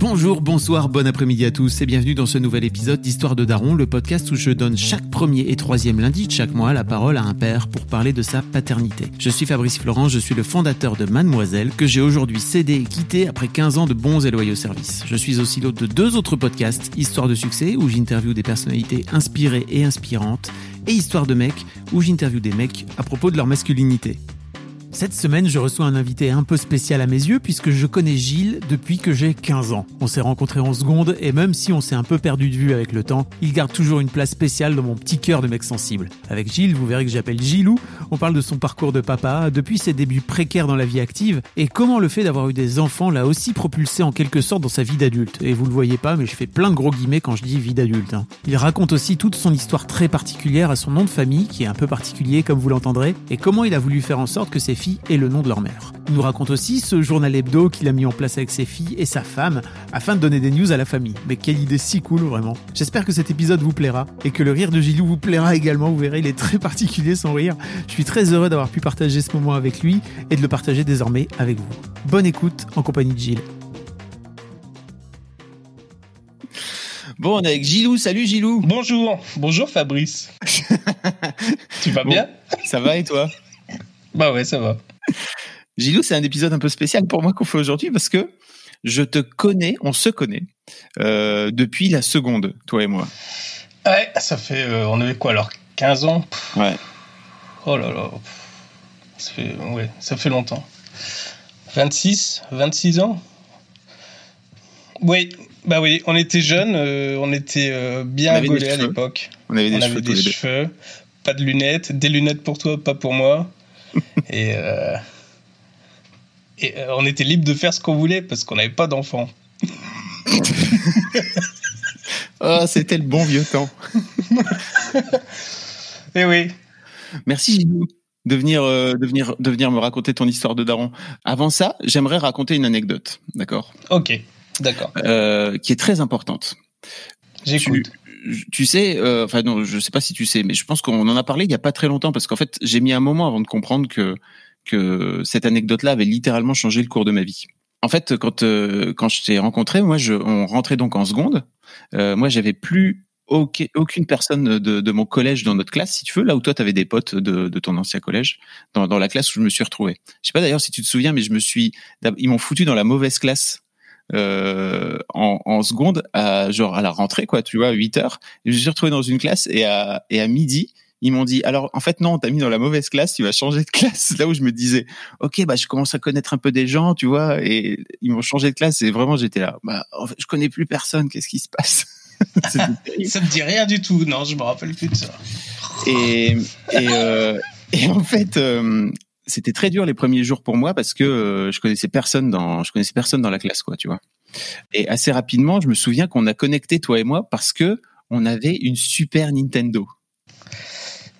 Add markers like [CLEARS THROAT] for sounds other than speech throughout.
Bonjour, bonsoir, bon après-midi à tous et bienvenue dans ce nouvel épisode d'Histoire de Daron, le podcast où je donne chaque premier et troisième lundi de chaque mois la parole à un père pour parler de sa paternité. Je suis Fabrice Florent, je suis le fondateur de Mademoiselle que j'ai aujourd'hui cédé et quitté après 15 ans de bons et loyaux services. Je suis aussi l'hôte de deux autres podcasts, Histoire de succès où j'interviewe des personnalités inspirées et inspirantes et Histoire de mecs où j'interviewe des mecs à propos de leur masculinité. Cette semaine, je reçois un invité un peu spécial à mes yeux puisque je connais Gilles depuis que j'ai 15 ans. On s'est rencontrés en seconde et même si on s'est un peu perdu de vue avec le temps, il garde toujours une place spéciale dans mon petit cœur de mec sensible. Avec Gilles, vous verrez que j'appelle Gilou, on parle de son parcours de papa, depuis ses débuts précaires dans la vie active et comment le fait d'avoir eu des enfants l'a aussi propulsé en quelque sorte dans sa vie d'adulte. Et vous le voyez pas, mais je fais plein de gros guillemets quand je dis vie d'adulte. hein. Il raconte aussi toute son histoire très particulière à son nom de famille, qui est un peu particulier comme vous l'entendrez, et comment il a voulu faire en sorte que ses filles aient le nom de leur mère. Il nous raconte aussi ce journal hebdo qu'il a mis en place avec ses filles et sa femme afin de donner des news à la famille. Mais quelle idée si cool vraiment. J'espère que cet épisode vous plaira et que le rire de Gilou vous plaira également. Vous verrez, il est très particulier son rire. Je suis très heureux d'avoir pu partager ce moment avec lui et de le partager désormais avec vous. Bonne écoute en compagnie de Gilles. Bon, on est avec Gilou. Salut Gilou. Bonjour, bonjour Fabrice. [LAUGHS] tu vas Bon. bien? Ça va et toi? Bah ouais, ça va. Gilou, c'est un épisode un peu spécial pour moi qu'on fait aujourd'hui parce que je te connais, on se connaît euh, depuis la seconde, toi et moi. Ouais, ça fait. euh, on avait quoi alors 15 ans? Pff, Ouais. Oh là là. Ça fait, ouais, ça fait longtemps. 26 26 ans? Oui, bah oui, on était jeunes, euh, on était euh, bien gaulés à l'époque. On avait des On cheveux avait des cheveux, pas de lunettes, des lunettes pour toi, pas pour moi. [LAUGHS] et euh, et euh, on était libre de faire ce qu'on voulait parce qu'on n'avait pas d'enfants. Oh, [LAUGHS] c'était le bon vieux temps. [LAUGHS] Eh oui. Merci Gilou de venir, euh, de venir, de venir me raconter ton histoire de daron. Avant ça, j'aimerais raconter une anecdote, d'accord, Ok, d'accord. qui est très importante. J'écoute. Tu, tu sais, euh, enfin non, je sais pas si tu sais, mais je pense qu'on en a parlé il y a pas très longtemps parce qu'en fait, j'ai mis un moment avant de comprendre que que cette anecdote-là avait littéralement changé le cours de ma vie. En fait, quand euh, quand je t'ai rencontré, moi, je, on rentrait donc en seconde. Euh, moi, j'avais plus aucun- aucune personne de, de mon collège dans notre classe, si tu veux, là où toi, tu avais des potes de, de ton ancien collège, dans, dans la classe où je me suis retrouvé. Je sais pas d'ailleurs si tu te souviens, mais je me suis, ils m'ont foutu dans la mauvaise classe euh, en, en seconde, à, genre à la rentrée, quoi, tu vois, à 8 heures. Je me suis retrouvé dans une classe et à, et à midi, ils m'ont dit, alors en fait non, on t'a mis dans la mauvaise classe, tu vas changer de classe. [LAUGHS] Là où je me disais, ok, bah je commence à connaître un peu des gens, tu vois, et ils m'ont changé de classe et vraiment j'étais là, bah en fait, je connais plus personne, qu'est-ce qui se passe? [LAUGHS] [LAUGHS] Ça me dit rien du tout. Non, je me rappelle plus de ça. Et, et, euh, et en fait, euh, c'était très dur les premiers jours pour moi parce que euh, je connaissais personne dans, je connaissais personne dans la classe, quoi, tu vois. Et assez rapidement, je me souviens qu'on a connecté toi et moi parce que on avait une Super Nintendo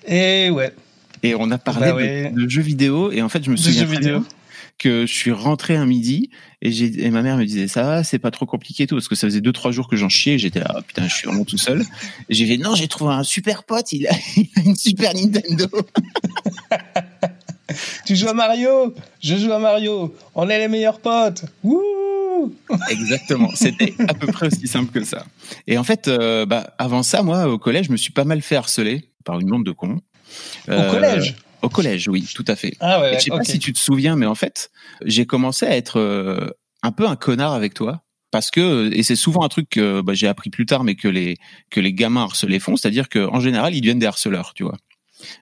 Et ouais. et on a parlé Bah de- ouais. de, jeux vidéo. Et en fait, je me Des souviens jeux vidéo. que je suis rentré un midi et, j'ai, et ma mère me disait ça va, c'est pas trop compliqué et tout parce que ça faisait deux trois jours que j'en chiais. J'étais là, Ah, putain, je suis vraiment tout seul. Et j'ai fait non, j'ai trouvé un super pote, il a, [LAUGHS] il a une Super Nintendo. [LAUGHS] [LAUGHS] Tu joues à Mario? Je joue à Mario. On est les meilleurs potes. Wouh [LAUGHS] Exactement. C'était à peu près aussi simple que ça. Et en fait, euh, bah, avant ça, moi, au collège, je me suis pas mal fait harceler par une bande de cons. Au Euh, collège? Au collège, oui, tout à fait. Ah ouais, je sais pas si tu te souviens, mais en fait, j'ai commencé à être euh, un peu un connard avec toi. Parce que, et c'est souvent un truc que bah, j'ai appris plus tard, mais que les, que les gamins harcelés font, c'est-à-dire qu'en général, ils deviennent des harceleurs, tu vois.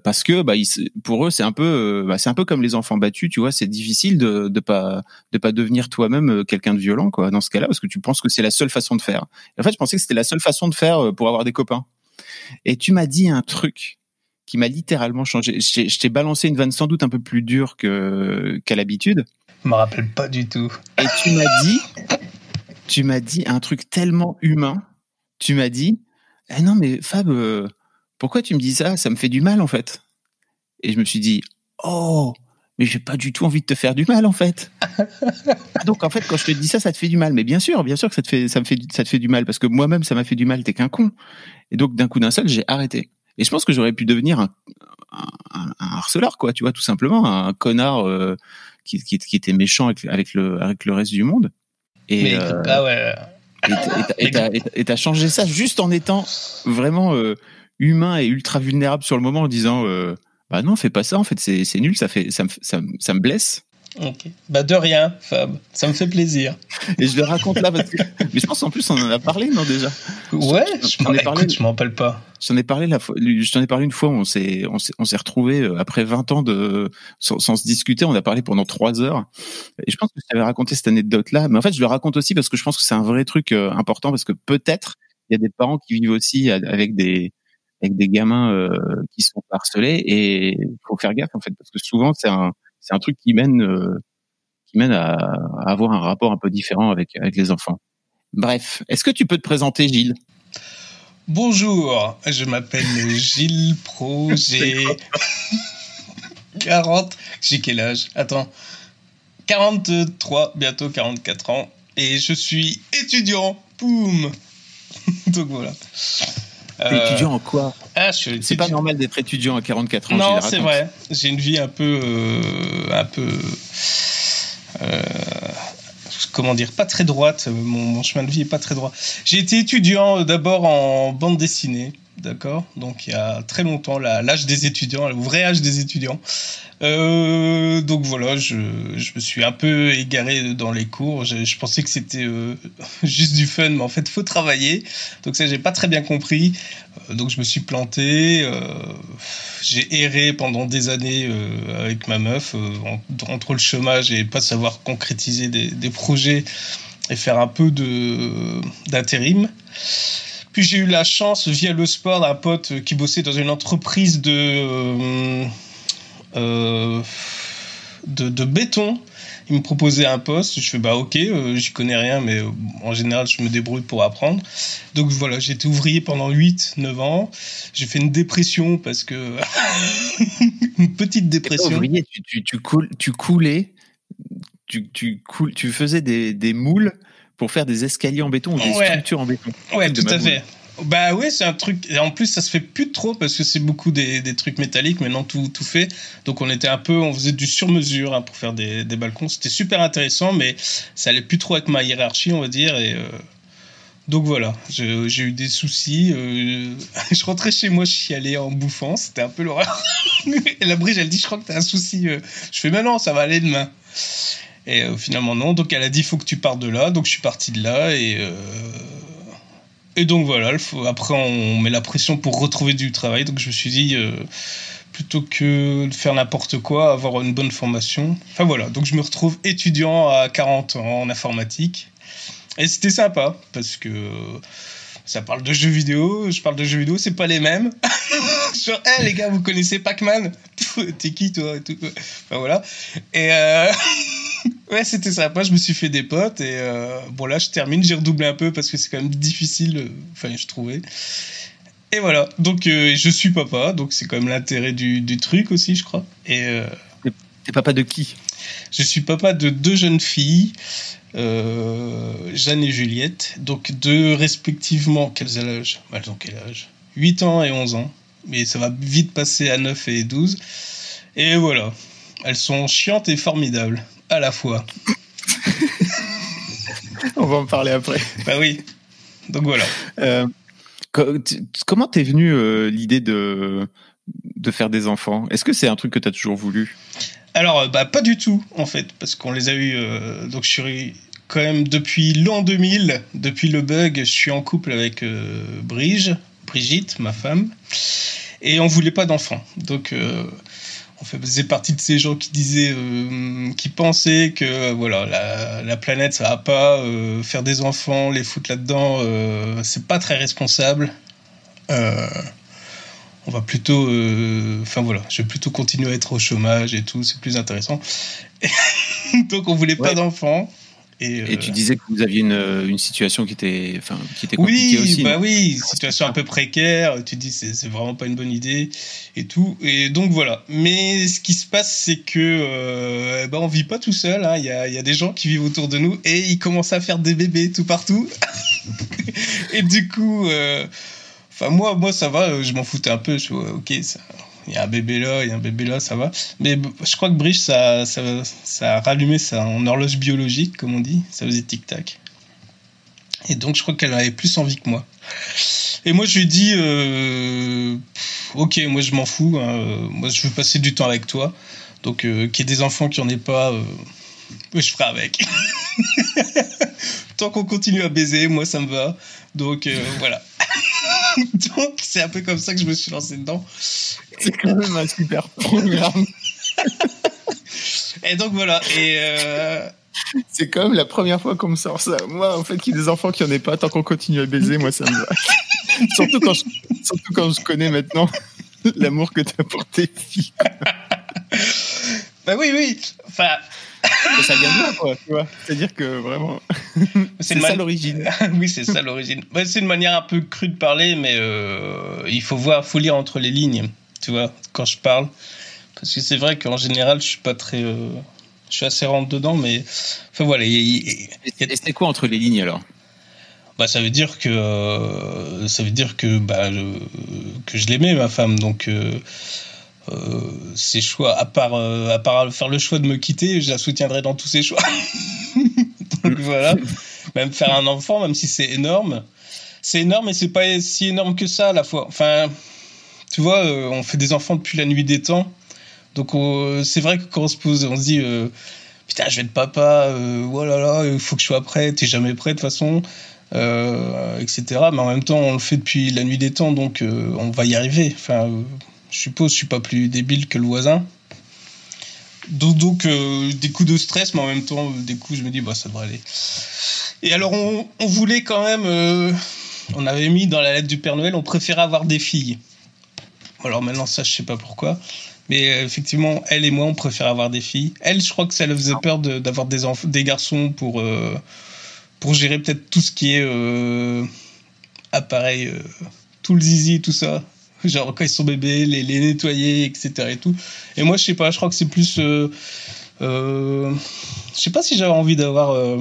Parce que bah, ils pour eux, c'est un peu, euh, bah, c'est un peu comme les enfants battus, tu vois. C'est difficile de de pas de pas devenir toi-même euh, quelqu'un de violent, quoi, dans ce cas-là, parce que tu penses que c'est la seule façon de faire. Et en fait, je pensais que c'était la seule façon de faire euh, pour avoir des copains. Et tu m'as dit un truc qui m'a littéralement changé. Je t'ai- je t'ai balancé une vanne sans doute un peu plus dure que qu'à l'habitude. Je me rappelle pas du tout. Et tu m'as dit, tu m'as dit un truc tellement humain. Tu m'as dit, eh non mais Fab, euh, pourquoi tu me dis ça? Ça me fait du mal en fait. Et je me suis dit, oh, mais j'ai pas du tout envie de te faire du mal en fait. Ah, [LAUGHS] donc en fait, quand je te dis ça, ça te fait du mal. Mais bien sûr, bien sûr que ça te fait, ça me fait, ça te fait du mal parce que moi-même, ça m'a fait du mal. T'es qu'un con. Et donc d'un coup d'un seul, j'ai arrêté. Et je pense que j'aurais pu devenir un, un, harceleur, quoi. Tu vois, tout simplement un connard euh, qui, qui, qui, était méchant avec, avec, le, avec le reste du monde. Et, mais euh, ah ouais. [LAUGHS] Et t'as changé ça juste en étant vraiment euh, humain et ultra vulnérable sur le moment en disant euh, bah non fais pas ça en fait c'est nul ça fait ça me, ça, ça me blesse Ok. Bah de rien, Fab. Ça me fait plaisir. Et je le raconte là parce que. Mais je pense en plus on en a parlé, non déjà? Ouais. Je m'en ai parlé. je m'en rappelle pas. J'en ai parlé la fois. Je t'en ai parlé une fois. On s'est on s'est on s'est retrouvé euh, après 20 ans de sans, se discuter. On a parlé pendant trois heures. Et je pense que je t'avais raconté cette anecdote là. Mais en fait, je le raconte aussi parce que je pense que c'est un vrai truc euh, important parce que peut-être il y a des parents qui vivent aussi avec des avec des gamins euh, qui sont harcelés. Et il faut faire gaffe en fait parce que souvent c'est un c'est un truc qui mène euh, qui mène à, avoir un rapport un peu différent avec avec les enfants. Bref, est-ce que tu peux te présenter, Gilles? Bonjour, je m'appelle [LAUGHS] Gilles Pro, j'ai 40, j'ai quel âge? Attends, 43, bientôt 44 ans, et je suis étudiant. Poum! [LAUGHS] Donc voilà. Euh, étudiant en quoi? ah, C'est pas normal d'être étudiant à 44 ans. Non, c'est vrai. J'ai une vie un peu, euh, un peu, euh, comment dire, pas très droite. Mon, mon, chemin de vie est pas très droit. J'ai été étudiant d'abord en bande dessinée. D'accord Donc il y a très longtemps, l'âge des étudiants, le vrai âge des étudiants. Euh, donc voilà, je, me suis un peu égaré dans les cours. Je, pensais que c'était euh, [LAUGHS] juste du fun, mais en fait, faut travailler. Donc ça, j'ai pas très bien compris. Euh, donc je me suis planté. J'ai erré pendant des années avec ma meuf entre le chômage et pas savoir concrétiser des, des projets et faire un peu d'intérim. J'ai eu la chance, via le sport, d'un pote qui bossait dans une entreprise de, euh, euh, de, béton. Il me proposait un poste. Je fais bah ok, euh, j'y connais rien, mais en général, je me débrouille pour apprendre. Donc voilà, été ouvrier pendant 8-9 ans. J'ai fait une dépression parce que. [LAUGHS] une petite dépression. Ouvrier, tu, coulais, tu, faisais des moules pour faire des escaliers en béton ou des structures en béton. Ouais, tout à fait. Bah oui, c'est un truc. Et en plus, ça se fait plus trop parce que c'est beaucoup des, des, trucs métalliques, maintenant tout, tout fait. Donc on était un peu, on faisait du sur-mesure hein, pour faire des, des balcons. C'était super intéressant, mais ça allait plus trop avec ma hiérarchie, on va dire. Et euh, donc voilà, j'ai eu des soucis. Euh... [LAUGHS] je rentrais chez moi, je chialais en bouffant. C'était un peu l'horreur. [LAUGHS] et la brige, elle dit, je crois que t'as un souci. Euh. Je fais, mais non, ça va aller demain. Et euh, finalement, non. Donc elle a dit, il faut que tu partes de là. Donc je suis parti de là. Et, euh, et donc voilà, après on met la pression pour retrouver du travail. Donc je me suis dit, euh, plutôt que de faire n'importe quoi, avoir une bonne formation. Enfin voilà, donc je me retrouve étudiant à 40 ans en informatique. Et c'était sympa, parce que ça parle de jeux vidéo, je parle de jeux vidéo, c'est pas les mêmes. [LAUGHS] Genre, hé les gars, vous connaissez Pac-Man? [LAUGHS] T'es qui toi? Enfin voilà. Et. [LAUGHS] ouais, c'était sympa, je me suis fait des potes et euh... bon là je termine, j'ai redoublé un peu parce que c'est quand même difficile, euh, enfin je trouvais. Et voilà, donc euh, je suis papa, donc c'est quand même l'intérêt du, du, truc aussi, je crois. Et euh... T'es papa de qui? Je suis papa de deux jeunes filles Jeanne et Juliette, donc deux respectivement, quels âge Elles ont quel âge? 8 ans et 11 ans, mais ça va vite passer à 9 et 12. Et voilà, elles sont chiantes et formidables, à la fois. [LAUGHS] On va en parler après. Bah oui, donc voilà. Euh, comment t'es venu euh, l'idée de, de faire des enfants? Est-ce que c'est un truc que t'as toujours voulu? Alors, euh, bah, pas du tout, en fait, parce qu'on les a eu. Euh, donc, je suis quand même depuis l'an 2000, depuis le bug, je suis en couple avec Brige, Brigitte, ma femme, et on voulait pas d'enfants. Donc, on faisait partie de ces gens qui disaient, qui pensaient que voilà, la, la, planète, ça va pas, faire des enfants, les foutre là-dedans, c'est pas très responsable on va plutôt, euh, enfin voilà, je vais plutôt continuer à être au chômage et tout, c'est plus intéressant. [LAUGHS] donc on voulait pas d'enfants. Et, tu disais que vous aviez une, une situation qui était, enfin, qui était compliquée oui, aussi. Bah oui, situation un peu précaire. Tu dis c'est c'est vraiment pas une bonne idée et tout. Et donc voilà. Mais ce qui se passe, c'est que euh, bah, on vit pas tout seul. hein. Il y, a, il y a des gens qui vivent autour de nous et ils commencent à faire des bébés tout partout. [LAUGHS] et du coup, euh, enfin moi, moi ça va. Je m'en foutais un peu. Je ok, ça, il y a un bébé là, il y a un bébé là, ça va. Mais je crois que Briche, ça, ça, ça a rallumé ça en horloge biologique, comme on dit. Ça faisait tic-tac. Et donc, je crois qu'elle avait plus envie que moi. Et moi, je lui ai dit, euh, ok, moi, je m'en fous. hein, euh, moi, je veux passer du temps avec toi. Donc, euh, qu'il y ait des enfants qui en aient pas, euh, je ferai avec. [LAUGHS] Tant qu'on continue à baiser, moi, ça me va. Donc, euh, voilà. [LAUGHS] donc, c'est un peu comme ça que je me suis lancé dedans. C'est quand même un super programme. Et donc, voilà. Et. Euh, C'est quand même la première fois qu'on me sort ça. Moi, en fait, qu'il y ait des enfants qui en aient pas, tant qu'on continue à baiser, moi, ça me va. [LAUGHS] surtout, quand je, surtout quand je connais maintenant l'amour que tu as pour tes filles. Bah oui, oui. Enfin, Ça vient de là, quoi, tu vois. C'est-à-dire que vraiment, [LAUGHS] c'est ça l'origine. [LAUGHS] oui, c'est ça l'origine. Ouais, c'est une manière un peu crue de parler, mais euh, il faut voir, faut lire entre les lignes, tu vois, quand je parle. Parce que c'est vrai qu'en général, je suis pas très. euh, je suis assez rentre dedans, mais. Enfin voilà, il y y a- Et c'était quoi entre les lignes alors? Bah, ça veut dire que. euh, ça veut dire que, bah, je- que je l'aimais, ma femme. Donc. Euh, euh, ses choix, à part, euh, à part faire le choix de me quitter, je la soutiendrai dans tous ses choix. [LAUGHS] Donc voilà. Même faire un enfant, même si c'est énorme. C'est énorme, mais c'est pas si énorme que ça à la fois. Enfin, tu vois, euh, on fait des enfants depuis la nuit des temps. Donc on- c'est vrai que quand on se pose, on se dit euh, Putain, je vais être papa, euh, oh là là, il faut que je sois prêt, t'es jamais prêt de toute façon, euh, etc. Mais en même temps, on le fait depuis la nuit des temps, donc on va y arriver. Enfin, je suppose, je suis pas plus débile que le voisin. Donc, donc euh, des coups de stress, mais en même temps, des coups, je me dis, bah, ça devrait aller. Et alors, on, voulait quand même. euh, on avait mis dans la lettre du Père Noël, on préférait avoir des filles. Alors maintenant, ça, je sais pas pourquoi. Mais euh, effectivement, elle et moi, on préfère avoir des filles. Elle, je crois que ça lui faisait peur d'avoir des, garçons pour, pour gérer peut-être tout ce qui est appareil, tout le zizi, tout ça. [LAUGHS] Genre quand ils sont bébés, les, les nettoyer, etc. Et, tout. et moi, je sais pas, je crois que c'est plus. Euh, euh, je sais pas si j'avais envie d'avoir euh,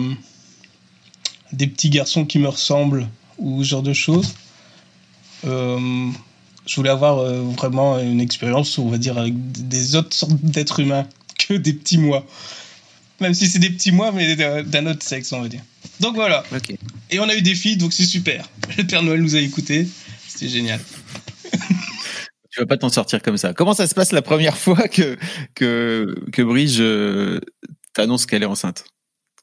des petits garçons qui me ressemblent ou ce genre de choses. Euh, je voulais avoir euh, vraiment une expérience, on va dire, avec des autres sortes d'êtres humains [LAUGHS] que des petits mois. Même si c'est des petits mois, mais d'un autre sexe, on va dire. Donc voilà. Et on a eu des filles, donc c'est super. Le Père Noël nous a écoutés. C'était génial. Tu vas pas t'en sortir comme ça. Comment ça se passe la première fois que que que euh, t'annonce qu'elle est enceinte?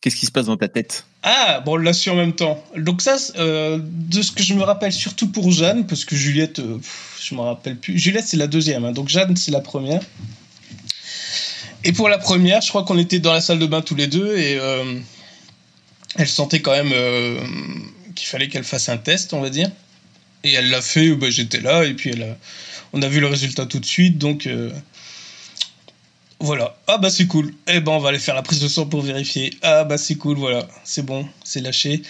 Qu'est-ce qui se passe dans ta tête? Ah, bon, on l'a su en même temps. Donc ça, euh, de ce que je me rappelle surtout pour Jeanne, parce que Juliette, euh, pff, je me rappelle plus. Juliette, c'est la deuxième, hein, donc Jeanne, c'est la première. Et pour la première, je crois qu'on était dans la salle de bain tous les deux, et euh, elle sentait quand même qu'il fallait qu'elle fasse un test, on va dire. Et elle l'a fait, bah, j'étais là, et puis elle a- on a vu le résultat tout de suite, donc... euh, voilà. Ah bah c'est cool. Eh ben on va aller faire la prise de sang pour vérifier. Ah bah c'est cool, voilà. C'est bon, c'est lâché.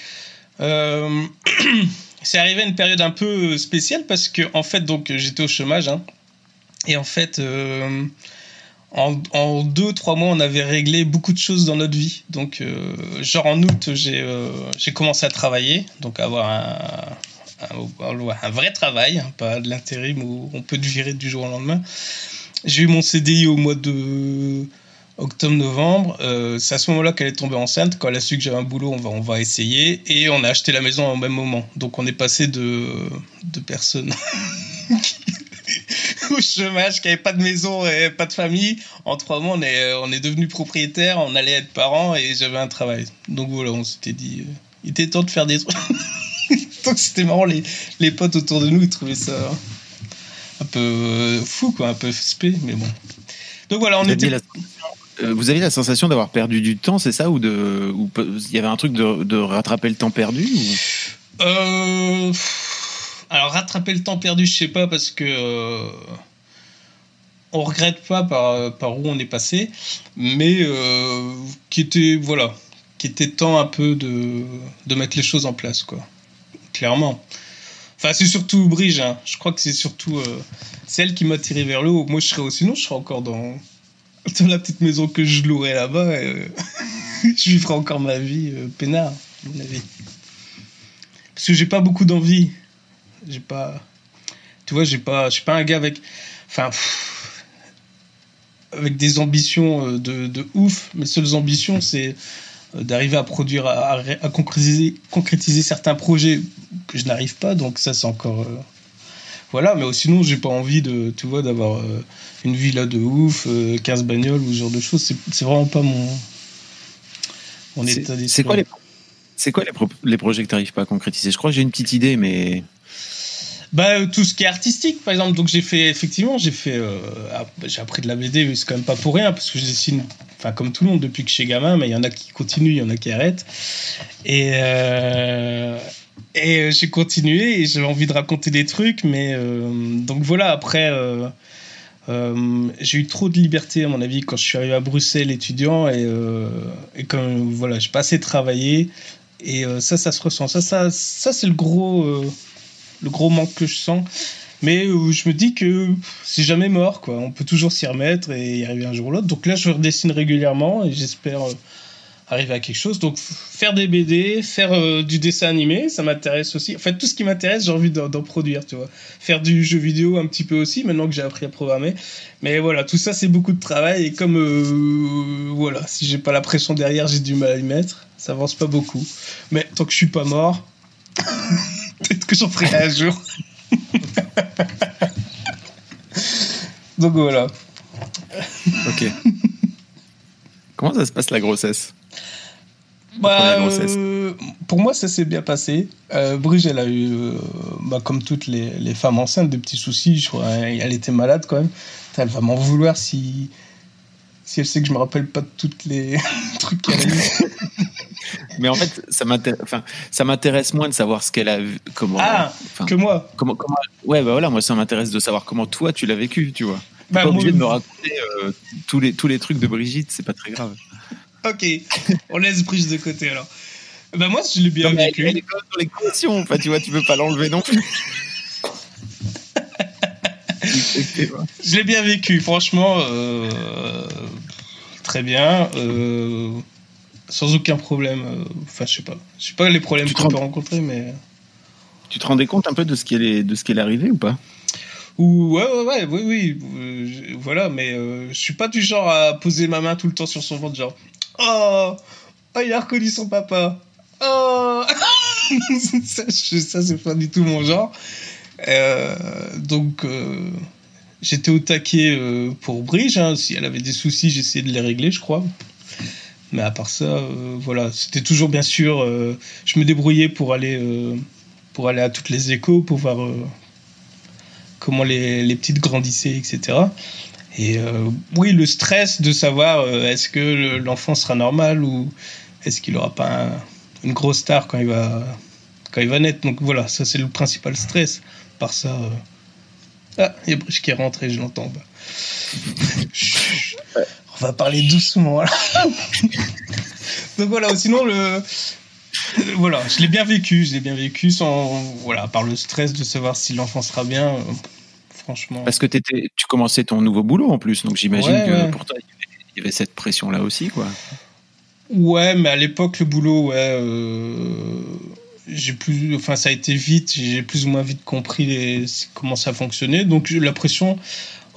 Euh, [CLEARS THROAT] c'est arrivé une période un peu spéciale parce que en fait donc j'étais au chômage hein. et en fait euh, en, deux trois mois on avait réglé beaucoup de choses dans notre vie. Donc genre en août j'ai commencé à travailler donc avoir un, un, vrai travail, hein, pas de l'intérim où on peut te virer du jour au lendemain. J'ai eu mon CDI au mois de octobre-novembre. Euh, c'est à ce moment-là qu'elle est tombée enceinte. Quand elle a su que j'avais un boulot, on va, on va essayer. Et on a acheté la maison au même moment. Donc on est passé de, de personnes [LAUGHS] au chômage, qui n'avaient pas de maison et pas de famille. En trois mois, on est, on est devenu propriétaire, on allait être parents et j'avais un travail. Donc voilà, on s'était dit, euh, il était temps de faire des trucs. [LAUGHS] Donc c'était marrant, les, les potes autour de nous, ils trouvaient ça un peu euh, fou, quoi, un peu spé, mais bon. Donc voilà, on vous était. aviez, la, euh, vous aviez la sensation d'avoir perdu du temps, c'est ça Ou de, ou il y avait un truc de, de rattraper le temps perdu ou... Euh, Alors rattraper le temps perdu, je sais pas, parce que. euh, on regrette pas par, par où on est passé, mais euh, qui était voilà, qui était temps un peu de, de mettre les choses en place quoi. Clairement. Enfin, c'est surtout Brige. Hein. Je crois que c'est surtout euh, celle qui m'a tiré vers le haut. Moi, je serais sinon, je serais encore dans, dans la petite maison que je louerais là-bas. Et, euh, [LAUGHS] je vivrais encore ma vie euh, peinard, à mon avis. Parce que j'ai pas beaucoup d'envie. J'ai pas. Tu vois, j'ai pas. Je suis pas un gars avec. Enfin. avec des ambitions euh, de, de ouf. Mes seules ambitions, c'est d'arriver à produire, à, à concrétiser, concrétiser certains projets que je n'arrive pas. Donc ça, c'est encore. euh, Voilà, mais sinon, j'ai pas envie de, tu vois, d'avoir euh, une villa de ouf, euh, 15 bagnoles ou ce genre de choses. C'est c'est vraiment pas mon, mon état d'esprit. C'est quoi les c'est quoi les, pro- les projets que tu n'arrives pas à concrétiser? Je crois que j'ai une petite idée, mais Bah, euh, tout ce qui est artistique, par exemple. Donc, j'ai fait, effectivement, j'ai fait. euh, ah, bah, j'ai appris de la BD, mais c'est quand même pas pour rien, parce que je dessine, enfin, comme tout le monde depuis que je suis gamin, mais il y en a qui continuent, il y en a qui arrêtent. Et. euh, et j'ai continué et j'avais envie de raconter des trucs, mais. donc, voilà, après. j'ai eu trop de liberté à mon avis quand je suis arrivé à Bruxelles étudiant et, et comme voilà j'ai pas assez travaillé et ça ça se ressent ça ça ça c'est le gros le gros manque que je sens. Mais euh, je me dis que c'est jamais mort, quoi. On peut toujours s'y remettre et y arriver un jour ou l'autre. Donc là, je redessine régulièrement et j'espère euh, arriver à quelque chose. Donc faire des BD, faire euh, du dessin animé, ça m'intéresse aussi. En fait, tout ce qui m'intéresse, j'ai envie d'en produire, tu vois. Faire du jeu vidéo un petit peu aussi, maintenant que j'ai appris à programmer. Mais voilà, tout ça, c'est beaucoup de travail et comme voilà, si j'ai pas la pression derrière, j'ai du mal à y mettre. Ça avance pas beaucoup. Mais tant que je suis pas mort, [LAUGHS] peut-être que j'en ferai un jour. Donc voilà. ok. Comment ça se passe la grossesse? Bah, euh, pour moi, ça s'est bien passé. Euh, Brigitte, elle a eu, euh, bah, comme toutes les, les femmes enceintes, des petits soucis. Je crois, hein, elle était malade quand même. Elle va m'en vouloir si, si elle sait que je me rappelle pas de toutes les [LAUGHS] trucs qu'elle a eu. [LAUGHS] Mais en fait, ça m'intéresse, enfin, ça m'intéresse moins de savoir ce qu'elle a vu, comment, Ah, enfin, que moi. comment, comment, ouais, bah voilà, moi ça m'intéresse de savoir comment toi tu l'as vécu, tu vois. T'es Bah, pas moi- obligé de me raconter euh, tous les tous les trucs de Brigitte, c'est pas très grave. Ok, on laisse Brigitte de côté alors. Bah moi, je l'ai bien Non, vécu. elle, est quand même dans l'équation, enfin, tu vois, tu peux pas l'enlever non plus. [LAUGHS] Je l'ai bien vécu, franchement. euh, très bien. euh, sans aucun problème. euh, Enfin, je sais pas. Je sais pas les problèmes qu'on peut rencontrer, mais. tu te rendais compte un peu de ce qui est de ce qui est arrivé ou pas? Ou ouais, ouais, ouais, oui, oui. euh, voilà, mais euh, je suis pas du genre à poser ma main tout le temps sur son ventre, genre. Oh, oh il a reconnu son papa. Oh [LAUGHS] Ça, ça, c'est pas du tout mon genre. Euh, donc, euh, j'étais au taquet euh, pour Bridge. hein. Si elle avait des soucis, j'essayais de les régler, je crois. Mais à part ça, euh, voilà, c'était toujours bien sûr. euh, je me débrouillais pour aller, pour aller à toutes les échos, pour voir comment les, les petites grandissaient, etc. Et oui, le stress de savoir est-ce que le- l'enfant sera normal ou est-ce qu'il aura pas un- une grosse star quand il va quand il va naître. Donc voilà, ça c'est le principal stress. Par ça, ah, il y a Brice qui est rentré, je l'entends. [LAUGHS] On va parler doucement. Là. [LAUGHS] Donc voilà, sinon le voilà, je l'ai bien vécu, je l'ai bien vécu sans voilà, par le stress de savoir si l'enfant sera bien. euh, franchement. Parce que tu commençais ton nouveau boulot en plus, donc j'imagine Ouais, que ouais. pour toi il y avait- il y avait cette pression là aussi, quoi. Ouais, mais à l'époque, le boulot, ouais, euh, j'ai plus, enfin, ça a été vite, j'ai plus ou moins vite compris les- comment ça fonctionnait. Donc, la pression,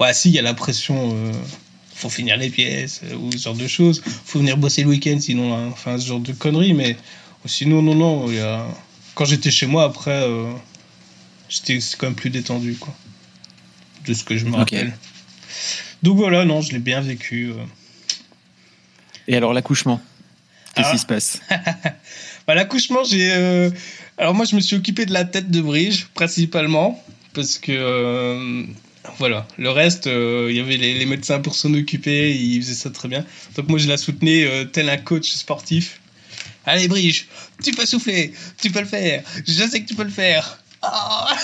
ouais, si, il y a la pression, euh, faut finir les pièces, euh, ou ce genre de choses. Faut venir bosser le week-end, sinon, hein, enfin, ce genre de conneries. Mais sinon, non, non, y a... quand j'étais chez moi, après, euh, j'étais c'est quand même plus détendu, quoi. De ce que je me rappelle. Donc voilà, non, je l'ai bien vécu. euh. Et alors l'accouchement, qu'est-ce Ah. qui se passe? [LAUGHS] Bah, l'accouchement, j'ai. euh, Alors, moi, je me suis occupé de la tête de Brige, principalement, parce que. euh, Voilà, le reste, euh, il y avait les, médecins pour s'en occuper, ils faisaient ça très bien. Donc, moi, je la soutenais tel un coach sportif. Allez, Brige, tu peux souffler, tu peux le faire, je sais que tu peux le faire. Ah.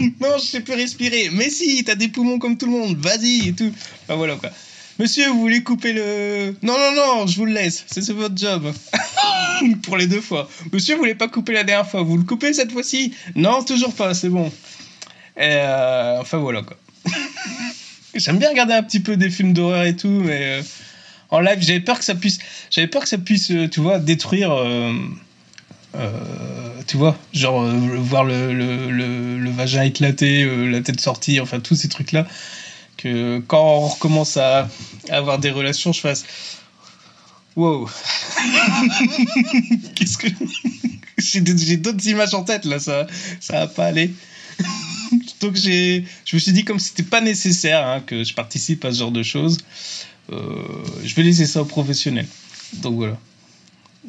[LAUGHS] non, je sais plus respirer. Mais si, t'as des poumons comme tout le monde. Vas-y et tout. Enfin, voilà quoi. Monsieur, vous voulez couper le. Non, non, non, je vous le laisse. C'est votre job. [LAUGHS] Pour les deux fois. Monsieur, vous voulez pas couper la dernière fois. Vous le coupez cette fois-ci? Non, toujours pas, c'est bon. Euh, enfin, voilà quoi. [LAUGHS] J'aime bien regarder un petit peu des films d'horreur et tout, mais euh, en live, j'avais peur que ça puisse. J'avais peur que ça puisse, euh, tu vois, détruire. tu vois, genre voir le, le, le, vagin éclater, la tête sortie, enfin tous ces trucs-là que quand on recommence à, avoir des relations, je fasse wow. [LAUGHS] Qu'est-ce que [LAUGHS] j'ai d'autres images en tête là, ça ça va pas aller. [LAUGHS] Donc j'ai, je me suis dit comme c'était pas nécessaire hein, que je participe à ce genre de choses, euh, je vais laisser ça aux professionnels. Donc voilà.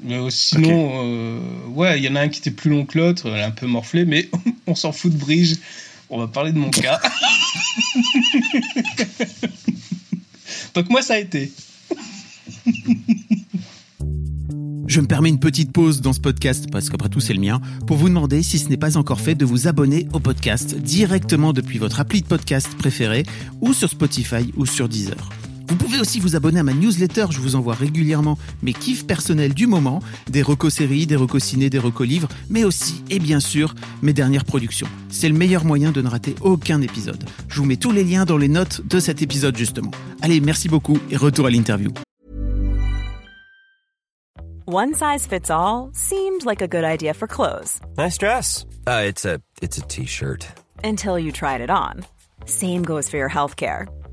Mais euh, sinon, euh, ouais, il y en a un qui était plus long que l'autre, un peu morflé, mais on s'en fout de Bridge. On va parler de mon cas. Donc moi, ça a été. Je me permets une petite pause dans ce podcast, parce qu'après tout c'est le mien, pour vous demander si ce n'est pas encore fait de vous abonner au podcast directement depuis votre appli de podcast préféré ou sur Spotify ou sur Deezer. Vous pouvez aussi vous abonner à ma newsletter, je vous envoie régulièrement mes kiffs personnels du moment, des recos séries, des recos ciné, des recos livres, mais aussi, et bien sûr, mes dernières productions. C'est le meilleur moyen de ne rater aucun épisode. Je vous mets tous les liens dans les notes de cet épisode justement. Allez, merci beaucoup et retour à l'interview. One size fits all seemed like a good idea for clothes. Nice dress. Uh, it's a it's a t-shirt. Until you tried it on. Same goes for your healthcare.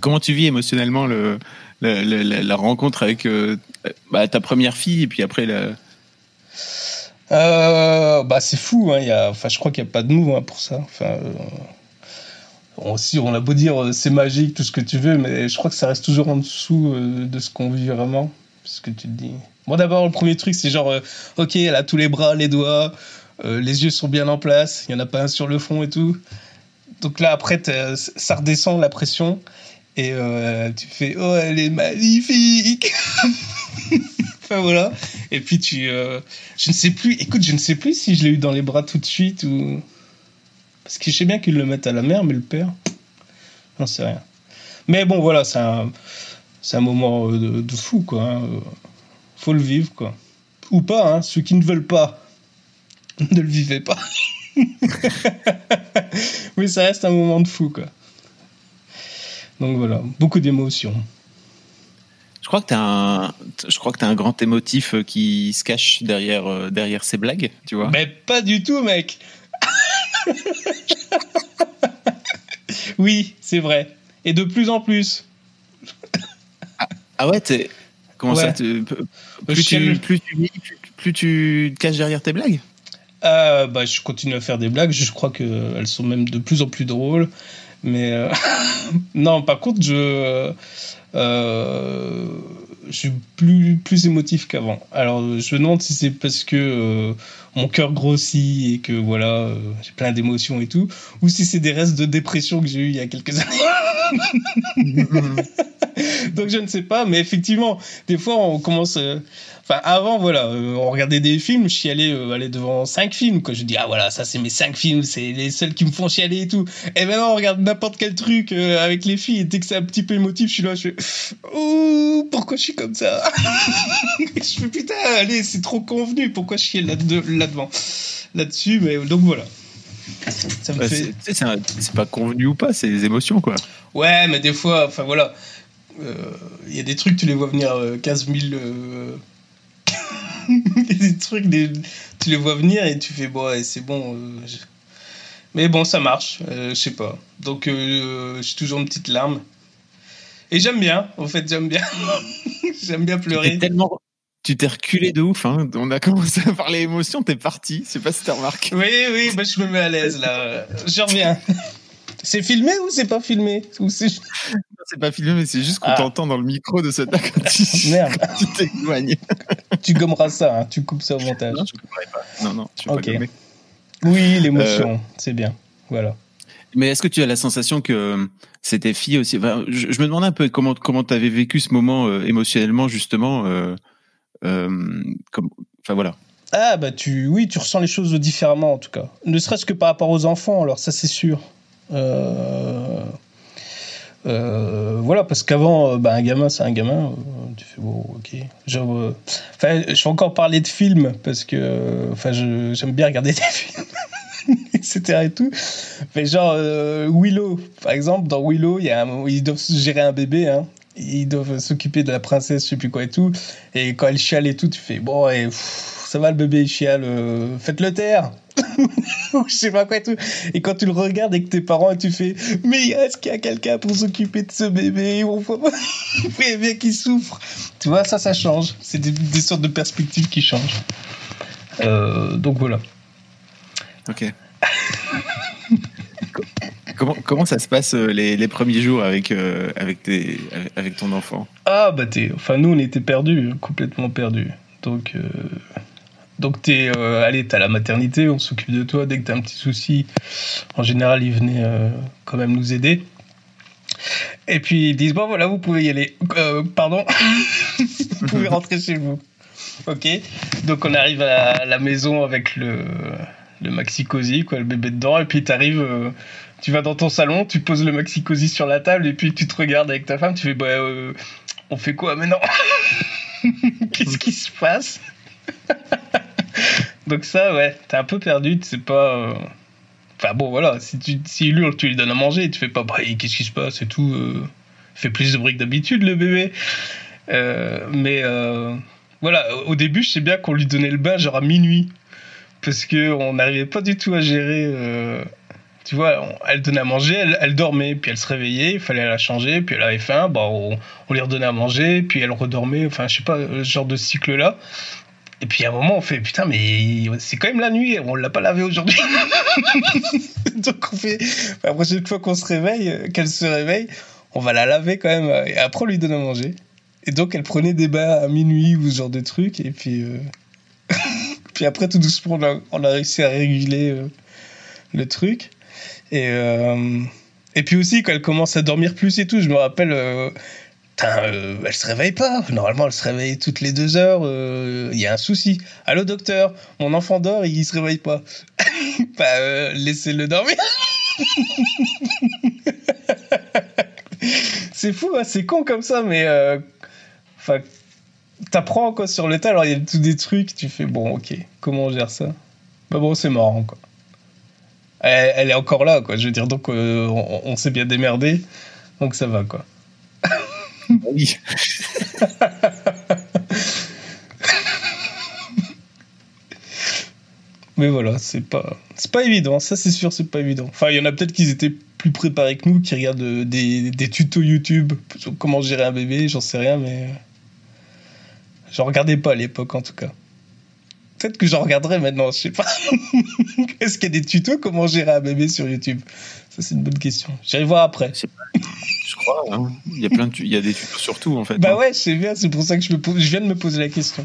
Comment tu vis émotionnellement le, le, le la rencontre avec euh, bah, ta première fille et puis après la euh, bah c'est fou hein, y a, je crois qu'il n'y a pas de mots hein, pour ça euh, aussi on a beau dire c'est magique tout ce que tu veux mais je crois que ça reste toujours en dessous de ce qu'on vit vraiment que tu te dis Bon, d'abord, le premier truc, c'est genre, ok, elle a tous les bras, les doigts, les yeux sont bien en place, il n'y en a pas un sur le fond et tout. Donc là, après, ça redescend la pression et euh, tu fais, oh, elle est magnifique! [LAUGHS] voilà. Et puis tu. je ne sais plus, écoute, je ne sais plus si je l'ai eu dans les bras tout de suite ou. Parce que je sais bien qu'ils le mettent à la mer, mais le père, j'en sais rien. Mais bon, voilà, c'est un, c'est un moment de, de fou, quoi. Hein faut le vivre, quoi. Ou pas, hein. ceux qui ne veulent pas, [LAUGHS] ne le vivez pas. [LAUGHS] Mais ça reste un moment de fou, quoi. Donc voilà, beaucoup d'émotions. Je crois que tu un, je crois que as un grand émotif euh, qui se cache derrière, euh, derrière ces blagues, tu vois. Mais pas du tout, mec. [LAUGHS] oui, c'est vrai. Et de plus en plus. ah, ah ouais, comment ça plus, tu, plus, tu, plus, tu te caches derrière tes blagues? Euh, bah, Je continue à faire des blagues. Je crois qu'elles sont même de plus en plus drôles. Mais euh, [LAUGHS] non, par contre, je, euh, je suis plus, plus émotif qu'avant. Alors, je me demande si c'est parce que euh, mon cœur grossit et que voilà, euh, j'ai plein d'émotions et tout, ou si c'est des restes de dépression que j'ai eu il y a quelques années. [LAUGHS] Donc, je ne sais pas, mais effectivement, des fois, on commence. Euh, Enfin, avant, voilà, euh, on regardait des films, je chialais euh, aller devant cinq films, quoi. Je dis, ah voilà, ça c'est mes cinq films, c'est les seuls qui me font chialer et tout. Et maintenant, on regarde n'importe quel truc avec les filles, et dès que c'est un petit peu émotif, je suis là, je fais, oh, pourquoi je suis comme ça? [LAUGHS] Je fais, putain, allez, c'est trop convenu, pourquoi je chiale là-devant Là-dessus, mais donc voilà. Ça me fait... C'est pas convenu ou pas, c'est des émotions, quoi. Ouais, mais des fois, enfin voilà Il y a des trucs, tu les vois venir 15 000. Il y a des trucs, tu les vois venir et tu fais bon, c'est bon. Mais bon, ça marche, je sais pas. Donc, j'ai toujours une petite larme. Et j'aime bien, en fait, j'aime bien. [LAUGHS] j'aime bien pleurer. Tellement, tu t'es reculé de ouf. Hein. On a commencé à parler émotion, t'es parti. Je sais pas si t'as remarqué. Oui, oui, bah, je me mets à l'aise là. Je reviens. C'est filmé ou c'est pas filmé? Ou c'est... c'est pas filmé, mais c'est juste qu'on ah. t'entend dans le micro de cette quand tu, Merde. [LAUGHS] tu t'éloignes. tu gommeras ça, hein. tu coupes ça au montage. Non, je couperai pas. Non, non, tu peux pas gommer. Oui, l'émotion, euh, c'est bien. Voilà. Mais est-ce que tu as la sensation que c'était fille aussi? Je, me demandais un peu comment comment tu avais vécu ce moment euh, émotionnellement justement. Euh, euh, comme, enfin voilà. Ah bah tu, oui, tu ressens les choses différemment en tout cas. Ne serait-ce que par rapport aux enfants, alors ça c'est sûr. Euh, euh, voilà, parce qu'avant, bah, un gamin, c'est un gamin. tu fais bon, ok. Je vais encore parler de films parce que, enfin, j'aime bien regarder [LAUGHS] des films, etc. et tout. Mais genre Willow, par exemple, dans Willow, il y a ils doivent gérer un bébé, hein, ils doivent s'occuper de la princesse, je sais plus quoi et tout. Et quand elle chiale et tout, tu fais bon, et, ça va le bébé, il chiale, euh, faites-le taire. [LAUGHS] je sais pas quoi et tout. Et quand tu le regardes avec tes parents, tu fais mais est-ce qu'il y a quelqu'un pour s'occuper de ce bébé? [LAUGHS] Il faut bien qu'il souffre. Tu vois, ça, ça change. C'est des, sortes de perspectives qui changent. Euh, donc voilà. Ok. [LAUGHS] Comment, comment ça se passe euh, les, les premiers jours avec, euh, avec, tes, avec ton enfant Ah, bah, t'es, enfin, nous, on était perdus, complètement perdus. Donc, euh, donc t'es, allez, t'as la maternité, on s'occupe de toi. Dès que t'as un petit souci, en général, ils venaient quand même nous aider. Et puis, ils disent, bon, voilà, vous pouvez y aller. pardon [LAUGHS] Vous pouvez rentrer chez vous. Ok Donc, on arrive à la maison avec le le maxi cosy, quoi, le bébé dedans, et puis t'arrives, tu vas dans ton salon, tu poses le maxi cosy sur la table et puis tu te regardes avec ta femme, tu fais bah euh, on fait quoi maintenant [LAUGHS] Qu'est-ce qui se passe [LAUGHS] Donc ça ouais, t'es un peu perdu, tu sais pas. Euh, enfin bon voilà, si tu si lui tu lui donnes à manger, tu fais pas bah qu'est-ce qui se passe et tout. Euh... fait plus de briques d'habitude le bébé. Euh, mais voilà, au début je sais bien qu'on lui donnait le bain genre à minuit parce que on n'arrivait pas du tout à gérer tu vois, elle donnait à manger, elle, dormait, puis elle se réveillait, il fallait la changer, puis elle avait faim, bah, on, lui redonnait à manger, puis elle redormait, enfin, je sais pas, ce genre de cycle-là. Et puis à un moment, on fait putain, mais c'est quand même la nuit, on l'a pas lavé aujourd'hui. [LAUGHS] Donc on fait, la prochaine fois qu'on se réveille, qu'elle se réveille, on va la laver quand même, et après on lui donne à manger. Et donc elle prenait des bains à minuit ou ce genre de trucs, et puis, euh, [LAUGHS] puis après tout doucement, on a, réussi à réguler euh, le truc. Et, euh, et puis aussi, quand elle commence à dormir plus et tout, je me rappelle, euh, euh, elle se réveille pas. Normalement, elle se réveille toutes les deux heures. Il y a un souci. Allô, docteur, mon enfant dort et il se réveille pas. [LAUGHS] bah, laissez-le dormir. [LAUGHS] c'est fou, hein, c'est con comme ça, mais enfin, t'apprends quoi sur le tas. Alors il y a tous des trucs, tu fais bon, ok, comment on gère ça? Bah bon, c'est marrant quoi elle, est encore là, quoi. Je veux dire, donc euh, on, s'est bien démerdé, donc ça va, quoi. [LAUGHS] oui. [LAUGHS] Mais voilà, c'est pas, c'est pas évident. Ça, c'est sûr, c'est pas évident. Enfin, il y en a peut-être qui étaient plus préparés que nous, qui regardent euh, des, des tutos YouTube sur comment gérer un bébé, j'en sais rien, mais j'en regardais pas à l'époque en tout cas. Peut-être que j'en regarderai maintenant, je sais pas. [LAUGHS] Est-ce qu'il y a des tutos comment gérer un bébé sur YouTube? Ça, c'est une bonne question. J'irai voir après. Je crois. Hein. Il y a plein de il y a des tutos sur tout en fait. Bah hein. ouais, c'est bien. C'est pour ça que je, me je viens de me poser la question.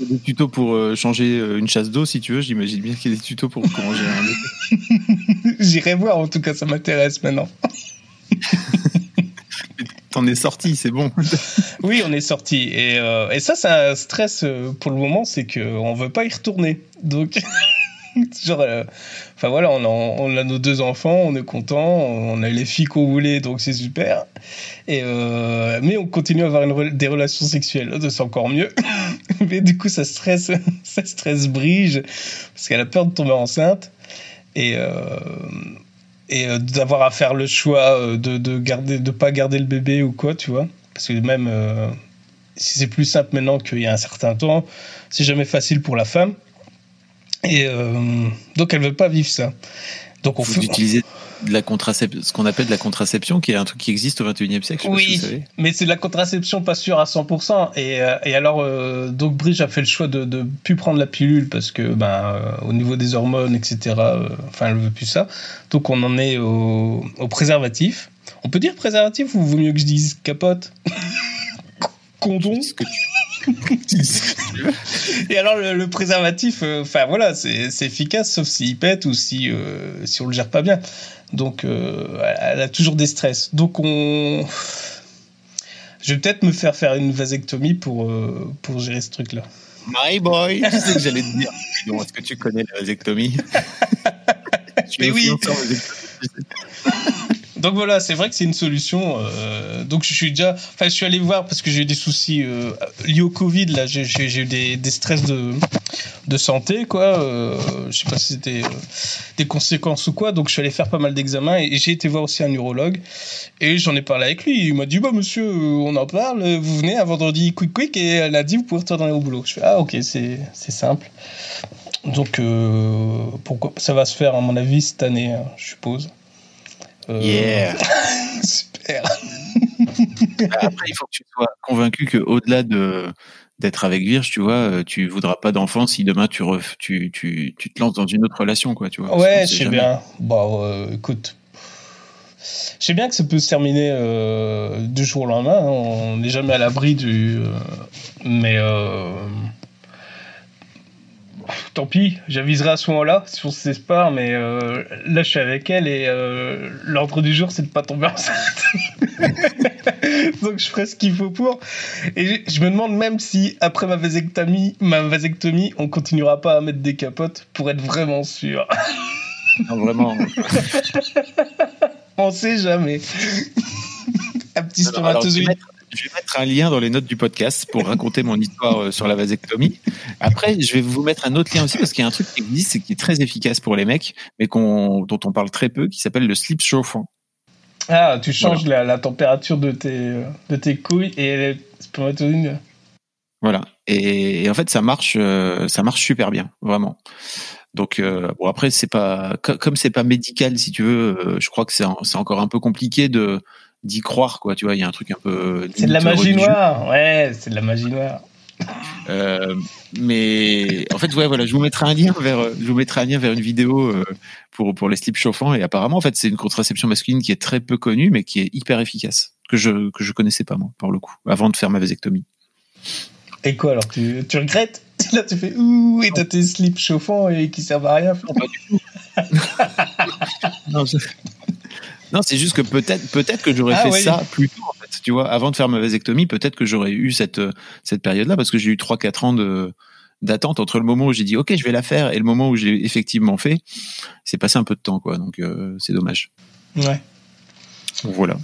Il y a des tutos pour euh, changer euh, une chasse d'eau, si tu veux. J'imagine bien qu'il y a des tutos pour comment gérer un bébé. [LAUGHS] J'irai voir. En tout cas, ça m'intéresse maintenant. T'en es sorti, c'est bon. [LAUGHS] oui, on est sorti. Et, euh, et ça, c'est un stress euh, pour le moment, c'est qu'on veut pas y retourner. Donc, [LAUGHS] genre, euh, enfin voilà, on a, nos deux enfants, on est content, on a les filles qu'on voulait, donc c'est super. Et mais on continue à avoir une, des relations sexuelles, c'est encore mieux. [LAUGHS] mais du coup, ça stresse, ça stresse Brige parce qu'elle a peur de tomber enceinte. Et et euh, d'avoir à faire le choix euh, de, de garder de pas garder le bébé ou quoi tu vois. Parce que même euh, si c'est plus simple maintenant qu'il y a un certain temps c'est jamais facile pour la femme. Et euh, donc elle veut pas vivre ça. Donc on fait utilisez de la contraception, ce qu'on appelle de la contraception, qui est un truc qui existe au 21e siècle. je sais pas si oui vous savez. mais c'est de la contraception pas sûre à 100% et, euh, et alors euh, donc Bridge a fait le choix de de plus prendre la pilule parce que ben euh, au niveau des hormones etc euh, enfin elle veut plus ça donc on en est au, au préservatif on peut dire préservatif ou vaut mieux que je dise capote? [LAUGHS] condom [LAUGHS] et alors le, le préservatif euh, enfin voilà c'est efficace sauf s'il pète ou si euh, si on le gère pas bien. Donc euh, elle, a toujours des stress. Donc on je vais peut-être me faire faire une vasectomie pour euh, pour gérer ce truc là My boy, je sais que j'allais te dire. Bon, est-ce que tu connais la vasectomie? [LAUGHS] Mais oui. Donc voilà, c'est vrai que c'est une solution. euh, donc je suis déjà, enfin je suis allé voir parce que j'ai eu des soucis euh, liés au Covid. Là, j'ai eu des, stress de, santé, quoi. Euh, je sais pas si c'était euh, des conséquences ou quoi. Donc je suis allé faire pas mal d'examens et, j'ai été voir aussi un urologue et j'en ai parlé avec lui. Il m'a dit bah monsieur, on en parle. Vous venez un vendredi quick quick et elle a dit vous pouvez retourner au boulot. Je fais ah ok c'est simple. Donc ça va se faire à mon avis cette année, hein, je suppose. Euh, Yeah. [LAUGHS] Super. Après, il faut que tu sois convaincu que au-delà de d'être avec Virge, tu vois, euh, tu voudras pas d'enfant si demain tu, ref- tu, tu, tu te lances dans une autre relation, quoi, tu vois. Ouais, je sais jamais. bien. Bon, euh, écoute. Je sais bien que ça peut se terminer euh, du jour au lendemain. hein. On n'est jamais à l'abri du. euh, mais. Tant pis, j'aviserai à ce moment-là si on se sépare, mais euh, là je suis avec elle et euh, l'ordre du jour c'est de pas tomber enceinte. [LAUGHS] Donc je ferai ce qu'il faut pour. Et je- me demande même si après ma vasectomie, ma vasectomie, on continuera pas à mettre des capotes pour être vraiment sûr. Non, vraiment. [LAUGHS] On sait jamais. Un petit spermatozoïde. Je vais mettre un lien dans les notes du podcast pour [LAUGHS] raconter mon histoire euh, sur la vasectomie. Après, je vais vous mettre un autre lien aussi parce qu'il y a un truc qui existe et qui est très efficace pour les mecs, mais dont on parle très peu, qui s'appelle le slip chauffant. Ah, tu changes la, la température de tes, de tes couilles et les spermatozoïdes. Voilà. Et, et en fait, ça marche, euh, ça marche super bien, vraiment. Donc euh, bon après c'est pas co- comme c'est pas médical si tu veux, euh, je crois que c'est encore un peu compliqué de d'y croire quoi. Tu vois, il y a un truc un peu. C'est de la limite magie noire. Ouais, c'est de la magie noire. Euh, mais en fait, ouais, voilà, je vous mettrai un lien vers, je vous mettrai un lien vers une vidéo euh, pour pour les slips chauffants. Et apparemment, en fait, c'est une contraception masculine qui est très peu connue, mais qui est hyper efficace que je que je connaissais pas moi, pour le coup, avant de faire ma vasectomie. Et quoi alors tu, tu regrettes? Là tu fais ouh et t'as tes slips chauffants et qui servent à rien. [LAUGHS] Non, je- non, c'est juste que peut-être peut-être que j'aurais Ah fait oui. ça plus tôt, en fait. Tu vois, avant de faire ma vasectomie, peut-être que j'aurais eu cette euh, cette période-là parce que j'ai eu trois quatre ans de d'attente entre le moment où j'ai dit ok je vais la faire et le moment où j'ai effectivement fait c'est passé un peu de temps quoi donc euh, c'est dommage Ouais. Voilà.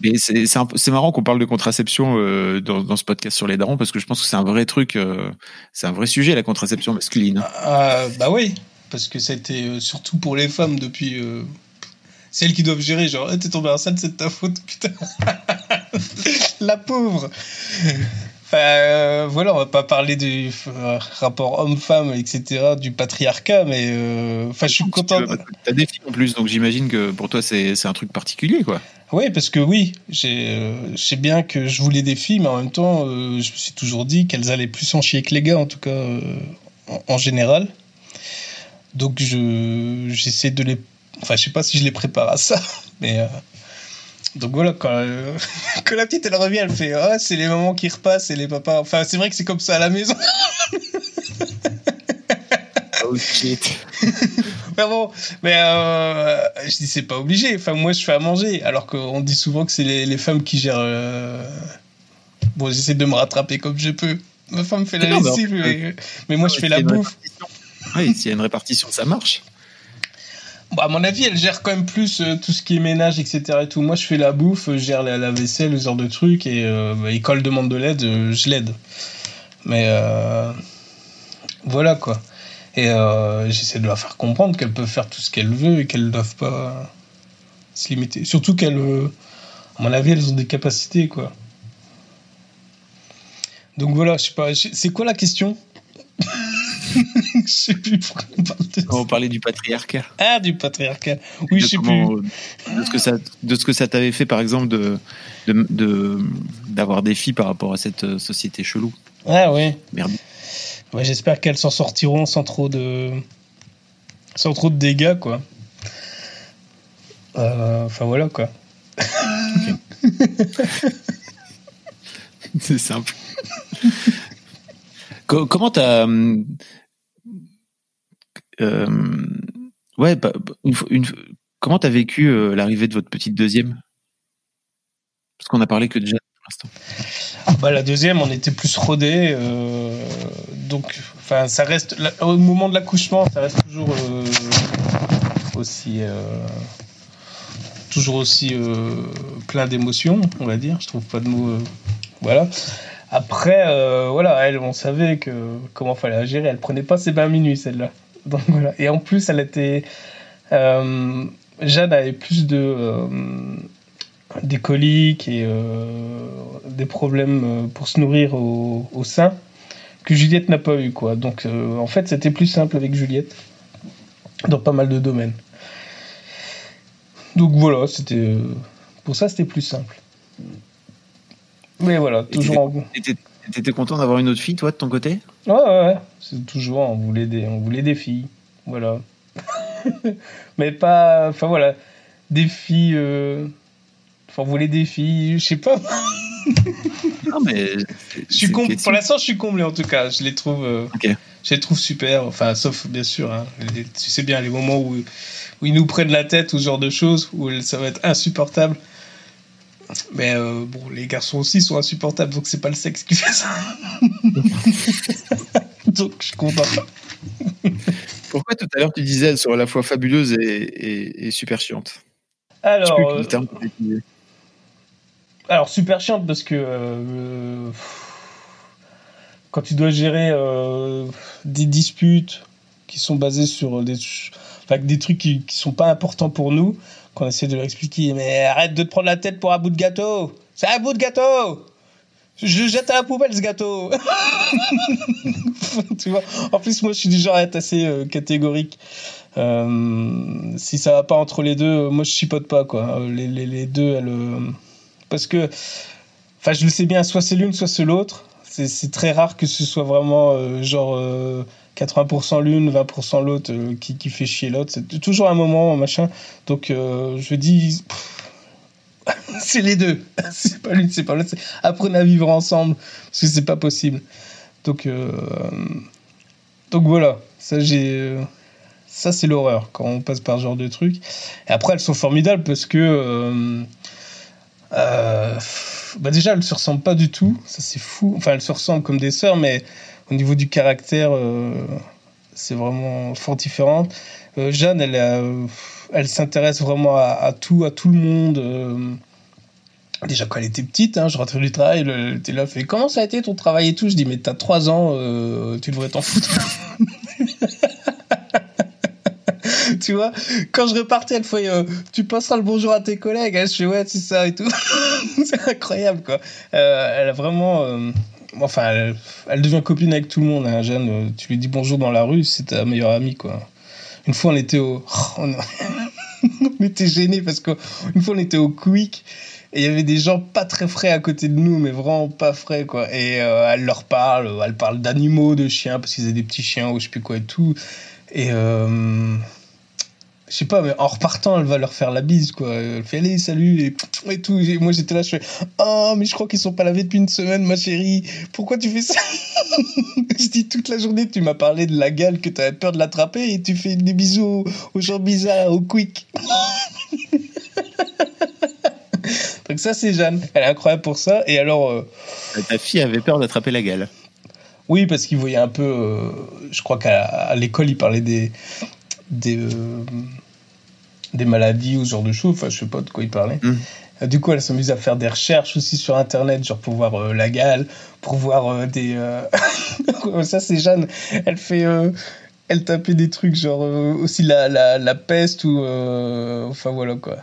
Mais c'est marrant qu'on parle de contraception euh, dans, dans ce podcast sur les darons parce que je pense que c'est un vrai truc, euh, c'est un vrai sujet la contraception masculine. Ah, bah oui, parce que c'était surtout pour les femmes depuis. Celles qui doivent gérer, genre, Eh, t'es tombé enceinte, c'est de ta faute, putain. [LAUGHS] La pauvre. Euh, voilà, on va pas parler du euh, rapport homme-femme, etc., du patriarcat, mais euh, enfin, je suis content. T'as des filles en plus, donc j'imagine que pour toi c'est c'est un truc particulier quoi. Oui, parce que oui, j'ai, euh, je sais bien que je voulais des filles, mais en même temps, je me suis toujours dit qu'elles allaient plus en chier que les gars, en tout cas, en, en général. Donc, je, j'essaie de les. Enfin, je sais pas si je les prépare à ça, mais. euh, donc voilà, quand, euh, [LAUGHS] quand la petite elle revient, elle fait Ah, c'est les mamans qui repassent et les papas. Enfin, c'est vrai que c'est comme ça à la maison. [LAUGHS] Oh shit. [LAUGHS] Mais bon, mais euh, je dis c'est pas obligé. Enfin, moi je fais à manger, alors qu'on dit souvent que c'est les, les femmes qui gèrent. Bon, j'essaie de me rattraper comme je peux. Ma femme fait la lessive, mais, mais moi je fais la bouffe. Oui, s'il y a une répartition, ça marche. Bon, à mon avis, elle gère quand même plus euh, tout ce qui est ménage, etc. Et tout. Moi, je fais la bouffe, je gère la, la vaisselle, ce genre de trucs, et, euh, bah, et quand elle demande de l'aide, euh, je l'aide. Mais euh, voilà quoi. Et euh, j'essaie de leur faire comprendre qu'elles peuvent faire tout ce qu'elles veulent et qu'elles ne doivent pas se limiter. Surtout qu'elles, euh, à mon avis, elles ont des capacités, quoi. Donc voilà, je sais pas. C'est quoi la question? [LAUGHS] Je sais plus pourquoi on parle de On parlait du patriarcat. Ah, du patriarcat. Oui, je sais plus. De ce que ça, de ce que ça t'avait fait, par exemple, de, de, d'avoir des filles par rapport à cette euh, société chelou. Ah ouais. Merde. Ouais, j'espère qu'elles s'en sortiront sans trop de, sans trop de dégâts, quoi. Euh, enfin voilà, quoi. [LAUGHS] C'est simple. Comment t'as euh, ouais, bah, bah, comment t'as vécu euh, l'arrivée de votre petite deuxième? Parce qu'on a parlé que déjà pour l'instant. Ah, bah, la deuxième, on était plus rodé, euh, donc, ça reste au moment de l'accouchement, ça reste toujours aussi toujours aussi plein d'émotions, on va dire. Je trouve pas de mots. voilà. Après, voilà, elle, on savait que comment fallait agir. Elle prenait pas ses 20 minutes, celle-là. [LAUGHS] Et en plus, elle était. Euh, Jeanne avait plus de. Euh, des coliques et euh, des problèmes pour se nourrir au, sein que Juliette n'a pas eu. Quoi. Donc, en fait, c'était plus simple avec Juliette dans pas mal de domaines. Donc voilà, c'était. pour ça, c'était plus simple. Mais voilà, toujours en. T'étais content d'avoir une autre fille, toi, de ton côté? Ouais, ouais, c'est toujours, on voulait, des, on voulait des filles. Voilà. [LAUGHS] Mais pas. Enfin, voilà. Des filles. Euh, enfin, on voulait des filles, je sais pas. [LAUGHS] non, mais. Je suis Pour l'instant, je suis comblé, en tout cas. Je les trouve. Euh, je les trouve super. Enfin, sauf, bien sûr, hein, tu sais bien, les moments où, où ils nous prennent la tête ou ce genre de choses, où ça va être insupportable. Mais euh, bon, les garçons aussi sont insupportables, donc c'est pas le sexe qui fait ça. [LAUGHS] donc je suis content. Pourquoi tout à l'heure tu disais elles sont à la fois fabuleuses et, super chiantes Alors, euh, alors super chiante parce que euh, quand tu dois gérer des disputes qui sont basées sur des, des trucs qui, qui sont pas importants pour nous, qu'on essaie de leur expliquer. Mais arrête de te prendre la tête pour un bout de gâteau. C'est un bout de gâteau. Je jette à la poubelle ce gâteau. [LAUGHS] tu vois. En plus, moi, je suis du genre à être assez euh, catégorique. Euh, si ça va pas entre les deux, moi, je chipote pas quoi. Les, les, les deux, elles, euh, parce que, enfin, je le sais bien, soit c'est l'une, soit c'est l'autre. C'est très rare que ce soit vraiment genre 80% l'une, 20% l'autre euh, qui, qui, fait chier l'autre. C'est toujours un moment, machin. Donc euh, je dis, [LAUGHS] c'est les deux. [LAUGHS] c'est pas l'une, c'est pas l'autre. Apprenez à vivre ensemble parce que c'est pas possible. Donc, euh, donc voilà. Ça, j'ai. Ça, c'est l'horreur quand on passe par ce genre de trucs. Et après, elles sont formidables parce que. Bah déjà, elles se ressemblent pas du tout. Ça, c'est fou. Enfin, elles se ressemblent comme des sœurs, mais au niveau du caractère, euh, c'est vraiment fort différent. Euh, Jeanne, elle, euh, elle s'intéresse vraiment à, tout, à tout le monde. Déjà quand elle était petite, hein, je rentrais du travail, elle était là, fait comment ça a été ton travail et tout? Je dis mais t'as 3 ans, tu devrais t'en foutre. Tu vois, quand je repartais, elle fait tu passeras le bonjour à tes collègues. Je fais ouais c'est ça et tout. [LAUGHS] c'est incroyable quoi. elle a vraiment enfin, elle, devient copine avec tout le monde. Hein, Jeanne, euh, tu lui dis bonjour dans la rue, c'est ta meilleure amie, quoi. Une fois, on était au. [LAUGHS] On, était gênés parce qu'une fois, on était au Quick et il y avait des gens pas très frais à côté de nous, mais vraiment pas frais, quoi. Et euh, elle leur parle, elle parle d'animaux, de chiens, parce qu'ils avaient des petits chiens ou je sais plus quoi et tout. Et. Euh, je sais pas, mais en repartant, elle va leur faire la bise, quoi. Elle fait allez, salut, et, tout. moi, j'étais là, je fais oh, mais je crois qu'ils sont pas lavés depuis une semaine, ma chérie. Pourquoi tu fais ça? [LAUGHS] Je dis toute la journée, tu m'as parlé de la gale, que tu avais peur de l'attraper, et tu fais des bisous aux, gens bizarres, au quick. [LAUGHS] Donc, ça, c'est Jeanne. Elle est incroyable pour ça. Et alors. Euh, Ta fille avait peur d'attraper la gale. Oui, parce qu'il voyait un peu. Euh, je crois qu'à l'école, il parlait des, des, euh, des maladies ou ce genre de choses. Enfin, je sais pas de quoi il parlait. Mm. Euh, du coup, elle s'amuse à faire des recherches aussi sur Internet, genre pour voir euh, la gale, pour voir des. [LAUGHS] ça, c'est Jeanne. Elle fait. elle tapait des trucs genre aussi la, la, la peste ou enfin voilà quoi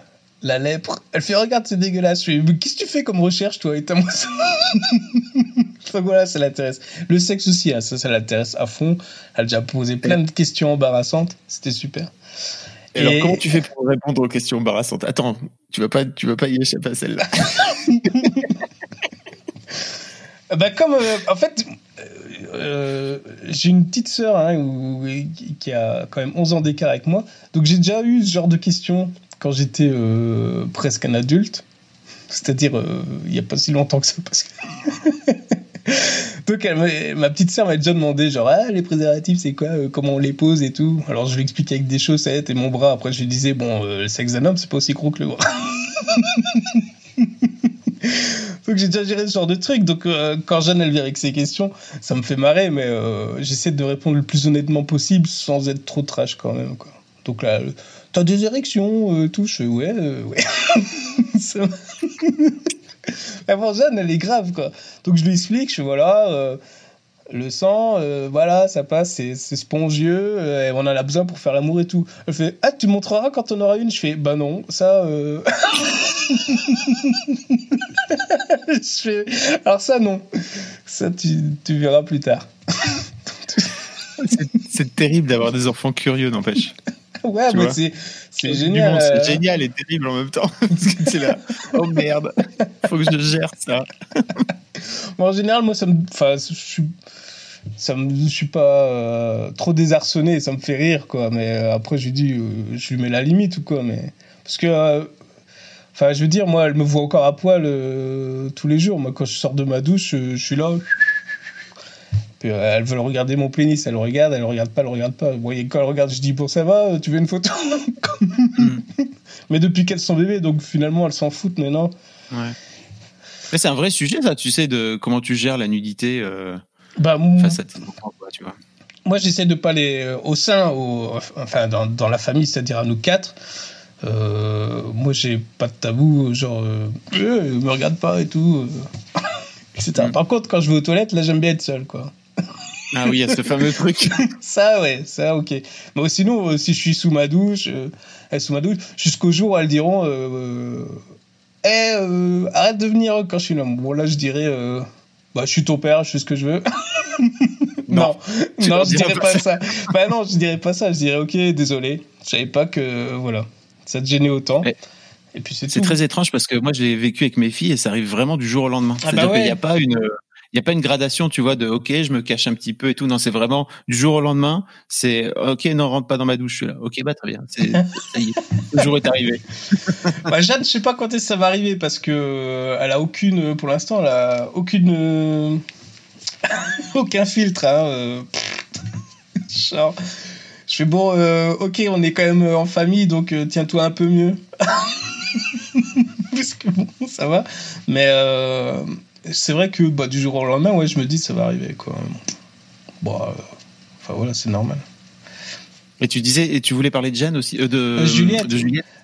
la lèpre. Elle fait regarde c'est dégueulasse. Je fais mais qu'est-ce que tu fais comme recherche toi? Et moi ça. [LAUGHS] enfin voilà ça l'intéresse. Le sexe aussi hein, ça ça l'intéresse à fond. Elle a déjà posé plein de questions embarrassantes. C'était super. Et, alors comment tu fais pour répondre aux questions embarrassantes? Attends tu vas pas tu vas pas y échapper à celle-là. bah [LAUGHS] comme euh, en fait euh, j'ai une petite sœur hein, qui a quand même 11 ans d'écart avec moi. Donc j'ai déjà eu ce genre de questions quand j'étais euh, presque un adulte. [LAUGHS] C'est-à-dire, euh, il n'y a pas si longtemps que ça. Parce que... [LAUGHS] Donc, ma petite sœur m'a déjà demandé, genre, ah, les préservatifs, c'est quoi Comment on les pose et tout Alors, je lui expliquais avec des chaussettes et mon bras. Après, je lui disais, bon, le sexe d'un homme, c'est pas aussi gros que le bras. [LAUGHS] Donc j'ai déjà géré ce genre de truc. Donc quand Jeanne elle vient avec ses questions, ça me fait marrer, mais j'essaie de répondre le plus honnêtement possible sans être trop trash quand même. Donc là, t'as des érections, euh, tout. Je ouais, euh, ouais. [LAUGHS] Avant [LAUGHS] Jeanne, elle est grave, quoi. Donc je lui explique, je voilà, euh, le sang, voilà, ça passe, c'est spongieux, on en a besoin pour faire l'amour et tout. Elle fait, ah, tu montreras quand on aura une? Je fais, bah non, ça. [LAUGHS] je fais, alors ça, non. Ça, tu, tu verras plus tard. c'est terrible d'avoir des enfants curieux, n'empêche. [LAUGHS] ouais, mais c'est, c'est génial. C'est euh. génial et terrible en même temps. [LAUGHS] Parce que c'est là, oh merde, faut que je gère ça. [LAUGHS] en général, moi, ça me. Enfin, je suis. Ça me, je suis pas euh, trop désarçonné, ça me fait rire, quoi. Mais euh, après, je lui dis, je lui mets la limite ou quoi. Mais parce que, enfin, je veux dire, moi, elle me voit encore à poil tous les jours. Moi, quand je sors de ma douche, je suis là, euh, elle veut regarder mon pénis, elle le regarde, elle le regarde pas, elle le regarde pas. Bon, quand elle regarde, je dis bon ça va, tu veux une photo? Mm. [LAUGHS] Mais depuis qu'elles sont bébés, donc finalement elles s'en foutent maintenant. Ouais. Mais c'est un vrai sujet ça, tu sais de comment tu gères la nudité euh, bah, face à tes enfants, tu vois. Moi j'essaie de pas les euh, au sein, au, enfin dans, dans, la famille, c'est-à-dire à nous quatre. Euh, moi j'ai pas de tabou, genre euh, me regarde pas et tout. [LAUGHS] Mm. Par contre, quand je vais aux toilettes, là j'aime bien être seul quoi. Ah oui, il y a ce fameux truc. [LAUGHS] ça, ouais, ça, ok. Mais sinon, euh, si je suis sous ma douche, euh, sous ma douche, jusqu'au jour où elles diront, euh, eh, euh, arrête de venir quand je suis là. Bon, là, je dirais, bah, je suis ton père, je fais ce que je veux. [LAUGHS] non, non, [LAUGHS] je dirais pas ça. bah non, je dirais pas ça. Je dirais, ok, désolé, je savais pas que, voilà, ça te gênait autant. Et puis c'est très étrange parce que moi j'ai vécu avec mes filles et ça arrive vraiment du jour au lendemain. Ah C'est-à-dire bah qu'il n'y a pas une il y a pas une gradation, tu vois, de OK, je me cache un petit peu et tout. Non, c'est vraiment du jour au lendemain. C'est OK, non, rentre pas dans ma douche. Je suis là. OK, bah très bien. C'est [LAUGHS] ça y est, le jour est arrivé. [LAUGHS] bah, Jeanne, je sais pas quand est-ce ça va arriver parce que euh, elle a aucune, pour l'instant, elle a aucune, euh, [LAUGHS] aucun filtre. Hein, euh. Genre, je fais bon, ok, on est quand même en famille, donc tiens-toi un peu mieux. parce que bon, ça va. Mais c'est vrai que bah, du jour au lendemain, ouais, je me dis ça va arriver quoi. Bon, euh, enfin voilà, c'est normal. Et tu disais, et tu voulais parler de Jeanne aussi, euh, de, Juliette.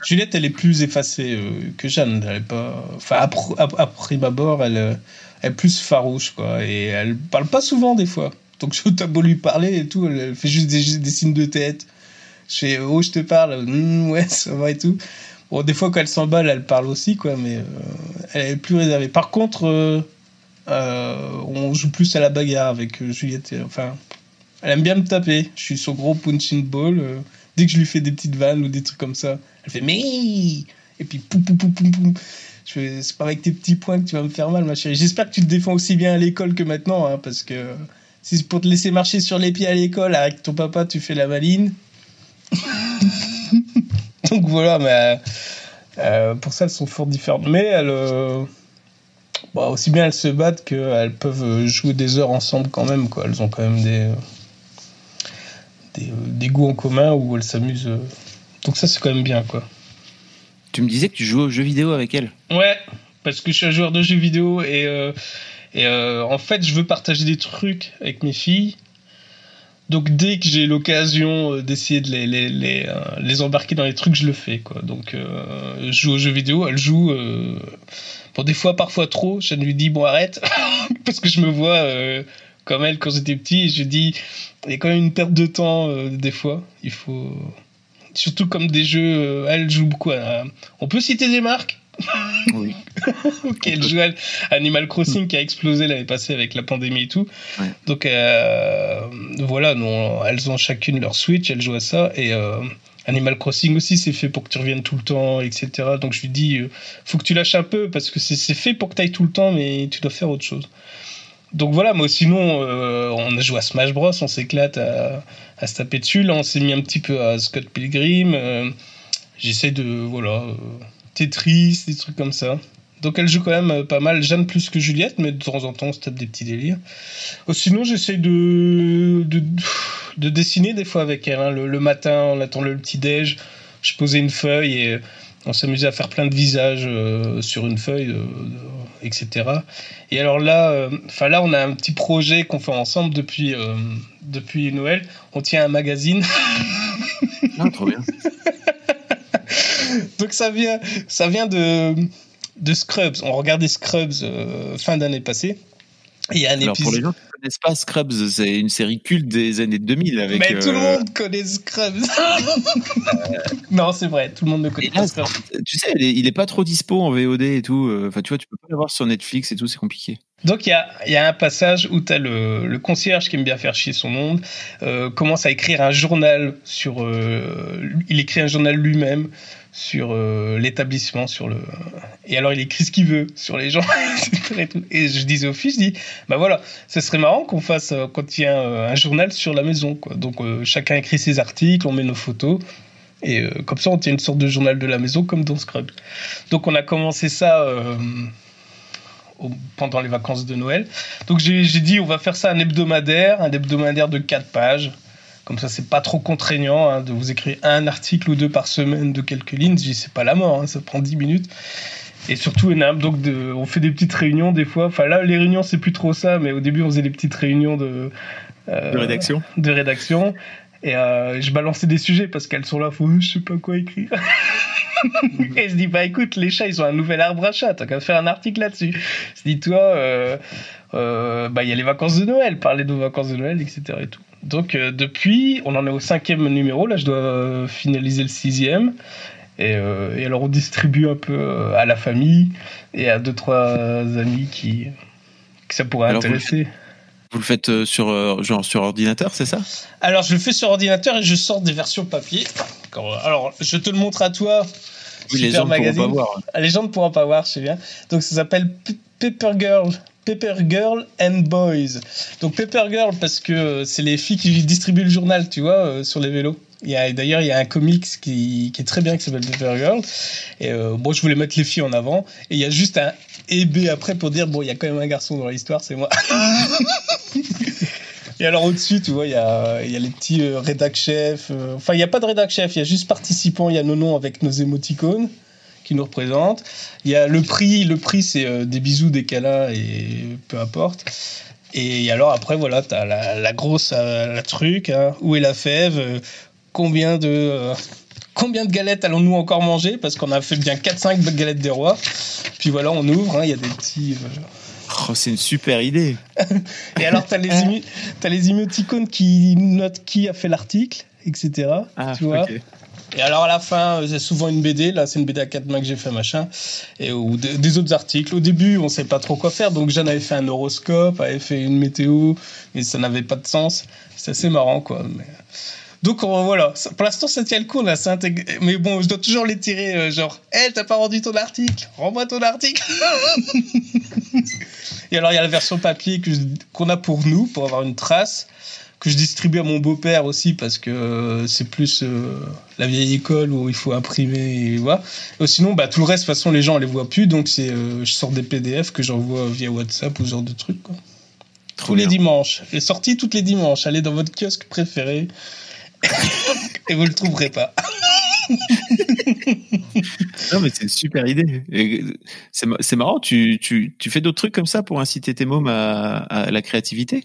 Juliette. elle est plus effacée euh, que Jeanne. Elle est pas, enfin à, prime abord, elle, elle est plus farouche quoi, et elle parle pas souvent des fois. Donc je t'as beau lui parler et tout, elle, fait juste des, des, signes de tête. Je fais oh je te parle, mmh, ouais ça va et tout. Bon, des fois, quand elle s'emballe, elle parle aussi, quoi, mais euh, elle est plus réservée. Par contre, euh, euh, on joue plus à la bagarre avec Juliette. Enfin, elle aime bien me taper. Je suis son gros punching ball. dès que je lui fais des petites vannes ou des trucs comme ça, elle fait mais et puis poum poum poum poum poum. C'est pas avec tes petits points que tu vas me faire mal, ma chérie. J'espère que tu te défends aussi bien à l'école que maintenant, hein, parce que si c'est pour te laisser marcher sur les pieds à l'école avec ton papa, tu fais la maline. [LAUGHS] [LAUGHS] Donc voilà, mais euh, pour ça, elles sont fort différentes. Mais elles, euh, bah, aussi bien elles se battent qu'elles peuvent jouer des heures ensemble quand même. Quoi. Elles ont quand même des, des, goûts en commun où elles s'amusent. Donc ça, c'est quand même bien. quoi. Tu me disais que tu jouais aux jeux vidéo avec elles Ouais, parce que je suis un joueur de jeux vidéo et, euh, et en fait, je veux partager des trucs avec mes filles. Donc dès que j'ai l'occasion euh, d'essayer de euh, les, embarquer dans les trucs, je le fais. Donc euh, je joue aux jeux vidéo, elle joue pour des fois parfois trop. Je lui dis bon arrête [LAUGHS] parce que je me vois comme elle quand j'étais petit. Et je dis, il y a quand même une perte de temps des fois. Il faut. Surtout comme des jeux, elle joue beaucoup. On peut citer des marques? Oui. [LAUGHS] Ok, elle joue à Animal Crossing qui a explosé l'année passée avec la pandémie et tout. Ouais. Donc euh, voilà, non, elles ont chacune leur Switch, elles jouent à ça. Et euh, Animal Crossing aussi, c'est fait pour que tu reviennes tout le temps, etc. Donc je lui dis, euh, faut que tu lâches un peu parce que c'est fait pour que tu ailles tout le temps, mais tu dois faire autre chose. Donc voilà, moi sinon, euh, on a joué à Smash Bros, on s'éclate à, à se taper dessus. Là, on s'est mis un petit peu à Scott Pilgrim. euh, J'essaie de, voilà, Tetris, des trucs comme ça. Donc elle joue quand même euh, pas mal, Jeanne plus que Juliette, mais de temps en temps on se tape des petits délires. Oh, sinon j'essaie de, de, de dessiner des fois avec elle. hein. Le, le matin, on attend le petit déj, je posais une feuille et on s'amusait à faire plein de visages euh, sur une feuille, euh, etc. Et alors là, enfin là on a un petit projet qu'on fait ensemble depuis, euh, depuis Noël. On tient un magazine. Ah, trop bien. [LAUGHS] [LAUGHS] Donc ça vient, ça vient de, de Scrubs. On regardait Scrubs euh, fin d'année passée. Et il y a un Alors pour les épisode. gens qui ne connaissent pas Scrubs, c'est une série culte des années 2000 avec. Mais tout le euh, monde connaît Scrubs. [LAUGHS] non, c'est vrai, tout le monde ne connaît là, pas Scrubs. tu sais, il est, il est pas trop dispo en VOD et tout. euh, Enfin, tu vois, tu peux pas l'avoir sur Netflix et tout, c'est compliqué. Donc il y a, y a un passage où tu as le, le concierge qui aime bien faire chier son monde, euh, commence à écrire un journal sur... euh, il écrit un journal lui-même sur euh, l'établissement, sur le... Et alors il écrit ce qu'il veut sur les gens. [LAUGHS] et, je disais au fils, je dis, bah voilà, ce serait marrant qu'on fasse euh, quand il y a un, un journal sur la maison. Quoi. Donc euh, chacun écrit ses articles, on met nos photos. Et euh, comme ça, on tient une sorte de journal de la maison comme dans Scrub. Donc on a commencé ça... euh, pendant les vacances de Noël. Donc j'ai dit on va faire ça un hebdomadaire, un hebdomadaire de 4 pages. Comme ça c'est pas trop contraignant hein, de vous écrire un article ou deux par semaine de quelques lignes. C'est pas la mort, hein, ça prend 10 minutes. Et surtout donc de, on fait des petites réunions des fois. Enfin là les réunions c'est plus trop ça, mais au début on faisait des petites réunions de, euh, De rédaction. de rédaction. Et euh, je balançais des sujets parce qu'elles sont là, faut, je sais pas quoi écrire. [LAUGHS] et je dis, bah écoute, les chats, ils ont un nouvel arbre à chat, t'as qu'à faire un article là-dessus. Je dis, toi, euh, euh, bah il y a les vacances de Noël, parler de vacances de Noël, etc. Et tout. Donc euh, depuis, on en est au cinquième numéro, là je dois euh, finaliser le sixième. Et, euh, et alors on distribue un peu euh, à la famille et à deux, trois amis qui, que ça pourrait Alors, intéresser. Vous le faites sur, euh, genre sur ordinateur, c'est ça? Alors, je le fais sur ordinateur et je sors des versions papier. Alors, je te le montre à toi. Oui, les Super gens ne pourront magazine. pas voir. Ah, Les gens ne pourront pas voir, je sais bien. Donc, ça s'appelle Paper Girl. Paper Girl and Boys. Donc, Paper Girl, parce que euh, c'est les filles qui distribuent le journal, tu vois, euh, sur les vélos. D'ailleurs, il y a un comics qui, qui est très bien qui s'appelle Paper Girl. Et euh, bon, je voulais mettre les filles en avant. Et il y a juste un et B après pour dire bon, il y a quand même un garçon dans l'histoire, c'est moi. [LAUGHS] Et alors au-dessus, tu vois, il y a, il y a les petits euh, rédac chefs. euh, Enfin, il n'y a pas de rédac chef, il y a juste participants. Il y a nos noms avec nos émoticônes qui nous représentent. Il y a le prix. Le prix, c'est euh, des bisous, des câlins et peu importe. Et alors après, voilà, tu as la, la grosse euh, la truc. hein. où est la fève euh, Combien de... euh, Combien de galettes allons-nous encore manger? Parce qu'on a fait bien 4-5 galettes des rois. Puis voilà, on ouvre, hein, il y a des petits... euh, Oh, c'est une super idée. [LAUGHS] et alors, tu as t'as les émoticônes qui notent qui a fait l'article, etc. Ah, tu vois ok. Et alors, à la fin, euh, c'est souvent une BD. Là, c'est une BD à quatre mains que j'ai fait, machin. Et, ou des, autres articles. Au début, on sait pas trop quoi faire. Donc, Jeanne avait fait un horoscope, avait fait une météo, mais ça n'avait pas de sens. C'est assez marrant, quoi. Mais... Donc on- voilà, pour l'instant ça tient le coup, intégré. Mais bon, je dois toujours les tirer, euh, genre, hé, t'as pas rendu ton article, rends-moi ton article. [LAUGHS] Et alors il y a la version papier qu'on a pour nous, pour avoir une trace, que je distribue à mon beau-père aussi parce que euh, c'est plus euh, la vieille école où il faut imprimer et voilà. Et sinon, bah, tout le reste, de toute façon, les gens les voient plus, donc c'est, euh, je sors des PDF que j'envoie via WhatsApp ou ce genre de trucs. Quoi. Trop tous les dimanches. Les sorties toutes les dimanches. Allez dans votre kiosque préféré [LAUGHS] et vous le trouverez pas. Non, mais c'est une super idée. Et C'est ma- c'est marrant, tu, tu, tu fais d'autres trucs comme ça pour inciter tes mômes à, à la créativité?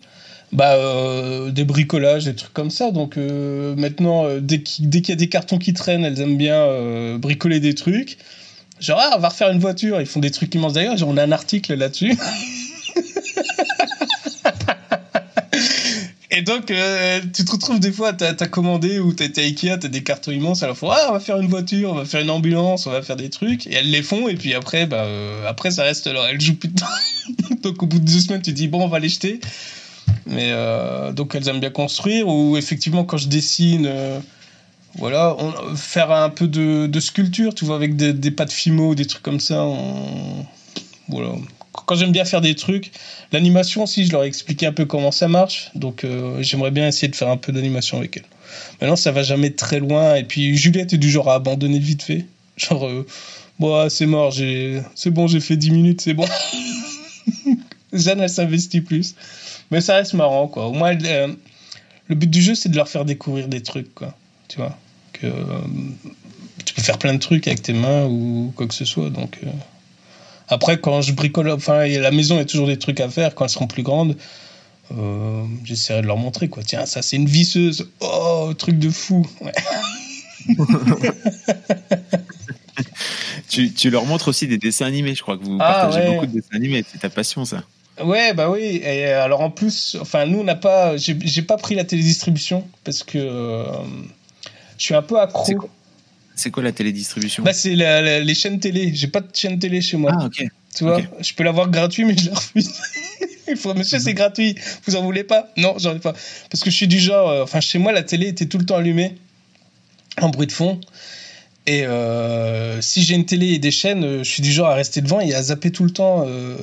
Bah, euh, des bricolages, des trucs comme ça. Donc euh, maintenant, euh, dès qu'il y a des cartons qui traînent, elles aiment bien euh, bricoler des trucs. Genre, ah, on va refaire une voiture. Ils font des trucs immenses. D'ailleurs, on a un article là-dessus. [LAUGHS] Et donc, euh, tu te retrouves des fois, t'as as commandé ou t'as été à Ikea, t'as des cartons immenses, la fois, ah, on va faire une voiture, on va faire une ambulance, on va faire des trucs, et elles les font, et puis après, bah, après ça reste alors, elles jouent plus de temps. [LAUGHS] donc, au bout de deux semaines, tu dis, bon, on va les jeter. Mais euh, donc, elles aiment bien construire, ou effectivement, quand je dessine, euh, voilà, on, faire un peu de, sculpture, tu vois, avec des, des pâtes Fimo, des trucs comme ça, voilà, quand j'aime bien faire des trucs, l'animation aussi, je leur ai expliqué un peu comment ça marche. Donc euh, j'aimerais bien essayer de faire un peu d'animation avec elle. Maintenant, ça va jamais très loin. Et puis Juliette est du genre à abandonner vite fait. Genre, bon, c'est mort, c'est bon, j'ai fait 10 minutes, c'est bon. Jeanne, elle s'investit plus. Mais ça reste marrant, quoi. Au moins, euh, le but du jeu, c'est de leur faire découvrir des trucs, quoi. Tu vois que euh, tu peux faire plein de trucs avec tes mains ou quoi que ce soit. Donc. Euh, après, quand je bricole, enfin, la maison, il y a toujours des trucs à faire. Quand elles seront plus grandes, j'essaierai de leur montrer, quoi. Tiens, ça, c'est une visseuse. Oh, truc de fou. Ouais. [LAUGHS] tu, tu, leur montres aussi des dessins animés. Je crois que vous ah, partagez ouais. beaucoup de dessins animés. C'est ta passion, ça. Ouais, bah oui. Et alors, en plus, enfin, nous, on n'a pas, j'ai pas pris la télédistribution parce que euh, je suis un peu accro. C'est quoi la télédistribution? Bah, C'est les chaînes télé. J'ai pas de chaîne télé chez moi. Ah, ok. Tu vois, okay. je peux l'avoir gratuit, mais je la refuse. [LAUGHS] Il faut, monsieur, c'est gratuit. Vous en voulez pas? Non, j'en ai pas. Parce que je suis du genre, euh, enfin, chez moi, la télé était tout le temps allumée, en bruit de fond. Et euh, si j'ai une télé et des chaînes, euh, je suis du genre à rester devant et à zapper tout le temps. Euh,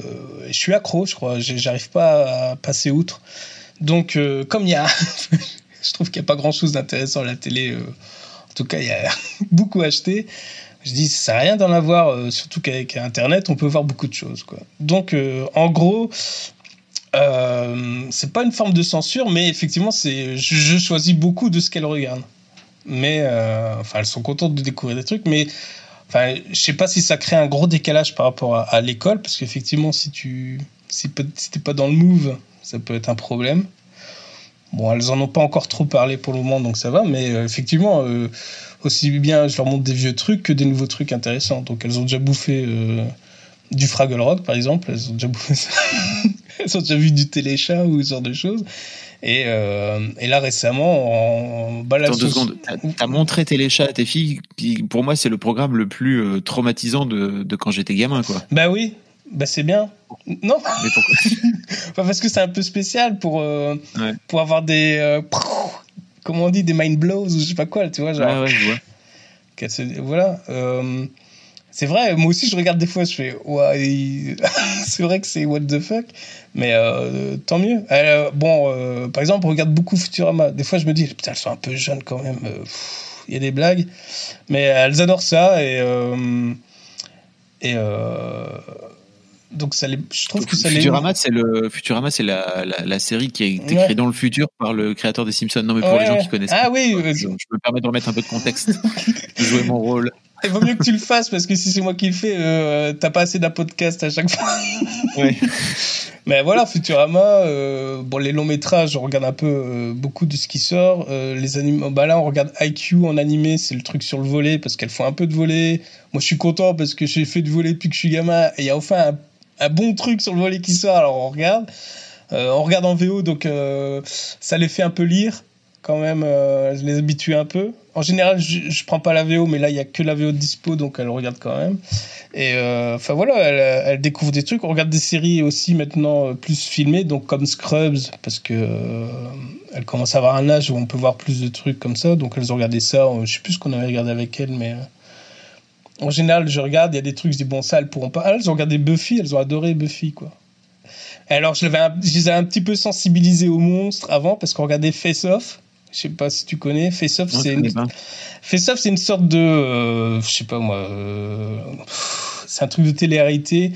je suis accro, je crois. J'arrive pas à passer outre. Donc, comme il y a. [LAUGHS] je trouve qu'il n'y a pas grand chose d'intéressant à la télé en tout cas, il y a [LAUGHS] beaucoup acheté. Je dis, ça sert à rien d'en avoir, surtout qu'avec Internet, on peut voir beaucoup de choses. Donc, en gros, c'est pas une forme de censure, mais effectivement, je, je choisis beaucoup de ce qu'elles regardent. Mais, euh, enfin, elles sont contentes de découvrir des trucs, mais enfin, je sais pas si ça crée un gros décalage par rapport à, l'école, parce qu'effectivement, si tu si, pas dans le move, ça peut être un problème. Bon, elles en ont pas encore trop parlé pour le moment, donc ça va, mais euh, effectivement, euh, aussi bien je leur montre des vieux trucs que des nouveaux trucs intéressants. Donc elles ont déjà bouffé du Fraggle Rock, par exemple, elles ont déjà [LAUGHS] elles ont déjà vu du téléchat ou ce genre de choses. Et, euh, et là récemment, en balade. Attends deux secondes. T'as as montré Téléchat à tes filles. Qui, pour moi, c'est le programme le plus euh, traumatisant de, de quand j'étais gamin, quoi. Bah oui, bah c'est bien. Non. Mais pourquoi [LAUGHS] enfin, Parce que c'est un peu spécial pour euh, ouais. pour avoir des euh, comment on dit des mind blows ou je sais pas quoi, tu vois genre. Ouais, ouais, je vois. Voilà. Euh, c'est vrai, moi aussi je regarde des fois, je fais ouais, [LAUGHS] c'est vrai que c'est what the fuck, mais euh, tant mieux. Euh, bon, euh, par exemple, on regarde beaucoup Futurama. Des fois je me dis putain, elles sont un peu jeunes quand même. Il y a des blagues, mais elles adorent ça et et donc ça les, je trouve que ça Futurama c'est le Futurama c'est la, la, la, série qui a été ouais. créée dans le futur par le créateur des Simpsons non mais pour ouais. les gens qui connaissent ah oui je, je, me permets de remettre un peu de contexte de [LAUGHS] jouer mon rôle il vaut mieux que tu le fasses parce que si c'est moi qui le fais euh, t'as pas assez d'un podcast à chaque fois ouais. [LAUGHS] mais voilà Futurama euh, bon les longs métrages on regarde un peu euh, beaucoup de ce qui sort euh, les animés bah là on regarde IQ en animé c'est le truc sur le volet parce qu'elles font un peu de volet moi je suis content parce que j'ai fait du volet depuis que je suis gamin et il y a enfin un un bon truc sur le volet qui sort, alors on regarde. On regarde en VO, donc ça les fait un peu lire quand même, je les habitue un peu. En général, je, je prends pas la VO, mais là il y a que la VO de dispo, donc elle regarde quand même. Et euh, enfin voilà, elle, découvre des trucs. On regarde des séries aussi maintenant euh, plus filmées, donc comme Scrubs, parce que euh, elle commence à avoir un âge où on peut voir plus de trucs comme ça. Donc elles ont regardé ça. Je sais plus ce qu'on avait regardé avec elle, mais en général, je regarde, il y a des trucs, je dis, bon, ça, elles pourront pas. Elles ont regardé Buffy, elles ont adoré Buffy, quoi. Alors, je, je les ai un petit peu sensibilisés aux monstres avant, parce qu'on regardait Face Off. Je sais pas si tu connais. Face Off, c'est une... Face c'est une sorte de. Euh, je sais pas moi. Euh, c'est un truc de télé-réalité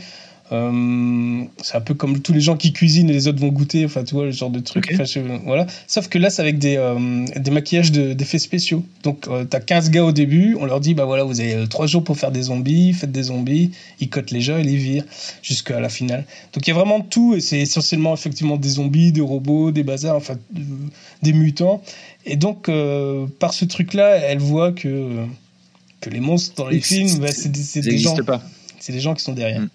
euh, c'est un peu comme tous les gens qui cuisinent et les autres vont goûter, enfin tu vois le genre de truc. Okay. Enfin, je, voilà. Sauf que là c'est avec des, euh, des maquillages d'effets de, spéciaux. Donc euh, t'as 15 gars au début, on leur dit bah voilà vous avez 3 jours pour faire des zombies, faites des zombies, ils cotent les gens et les virent jusqu'à la finale. Donc il y a vraiment tout et c'est essentiellement effectivement des zombies, des robots, des bazars, enfin des mutants. Et donc par ce truc là, elle voit que que les monstres dans les films, bah, c'est des, des gens. C'est des gens qui sont derrière. Mm.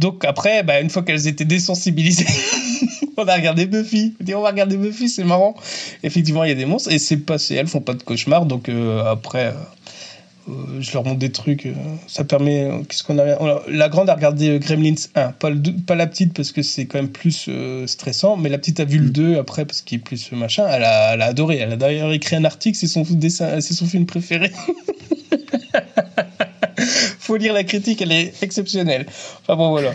Donc après, bah, une fois qu'elles étaient désensibilisées [LAUGHS] on a regardé Buffy. On dit, on va regarder Buffy, c'est marrant. Effectivement, il y a des monstres et c'est passé. Elles font pas de cauchemars, donc euh, après. euh, euh, je leur montre des trucs, euh, ça permet. Qu'est-ce qu'on a La grande a regardé Gremlins 1, pas, le pas la petite parce que c'est quand même plus stressant, mais la petite a vu le 2 après parce qu'il est plus machin. Elle a, elle a adoré. Elle a d'ailleurs écrit un article, c'est son dessin, c'est son film préféré. [LAUGHS] Faut lire la critique, elle est exceptionnelle. Enfin bon, voilà.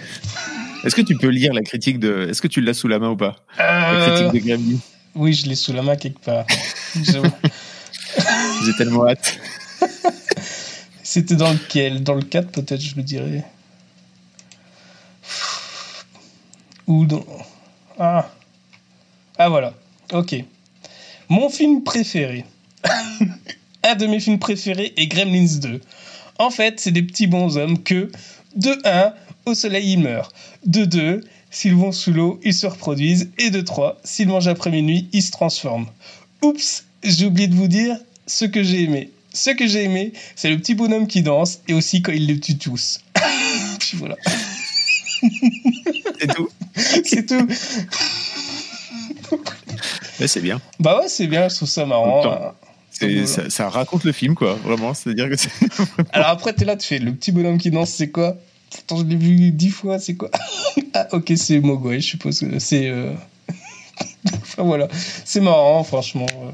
Est-ce que tu peux lire la critique de. Est-ce que tu l'as sous la main ou pas? La Euh, critique de. Oui, je l'ai sous la main quelque part. [LAUGHS] J'ai tellement hâte. C'était dans lequel? Dans le 4, peut-être, je le dirais. Ou dans. Ah. Ah, voilà. Ok. Mon film préféré. [LAUGHS] Un de mes films préférés est Gremlins 2. En fait, c'est des petits bonshommes que, de 1, au soleil, ils meurent. De 2, s'ils vont sous l'eau, ils se reproduisent. Et de 3, s'ils mangent après minuit, ils se transforment. Oups, j'ai oublié de vous dire ce que j'ai aimé. Ce que j'ai aimé, c'est le petit bonhomme qui danse et aussi quand il les tue tous. [LAUGHS] Puis voilà, C'est tout. [LAUGHS] c'est tout. Mais c'est bien. Bah ouais, c'est bien, je trouve ça marrant. Voilà. ça, ça raconte le film, quoi. Vraiment. C'est-à-dire que. [LAUGHS] Alors après, t'es là, tu fais le petit bonhomme qui danse, c'est quoi? Pourtant, je l'ai vu dix fois, c'est quoi? [LAUGHS] Ah, ok, c'est Mogwai, je suppose que c'est. euh, [LAUGHS] enfin voilà, c'est marrant, franchement. euh.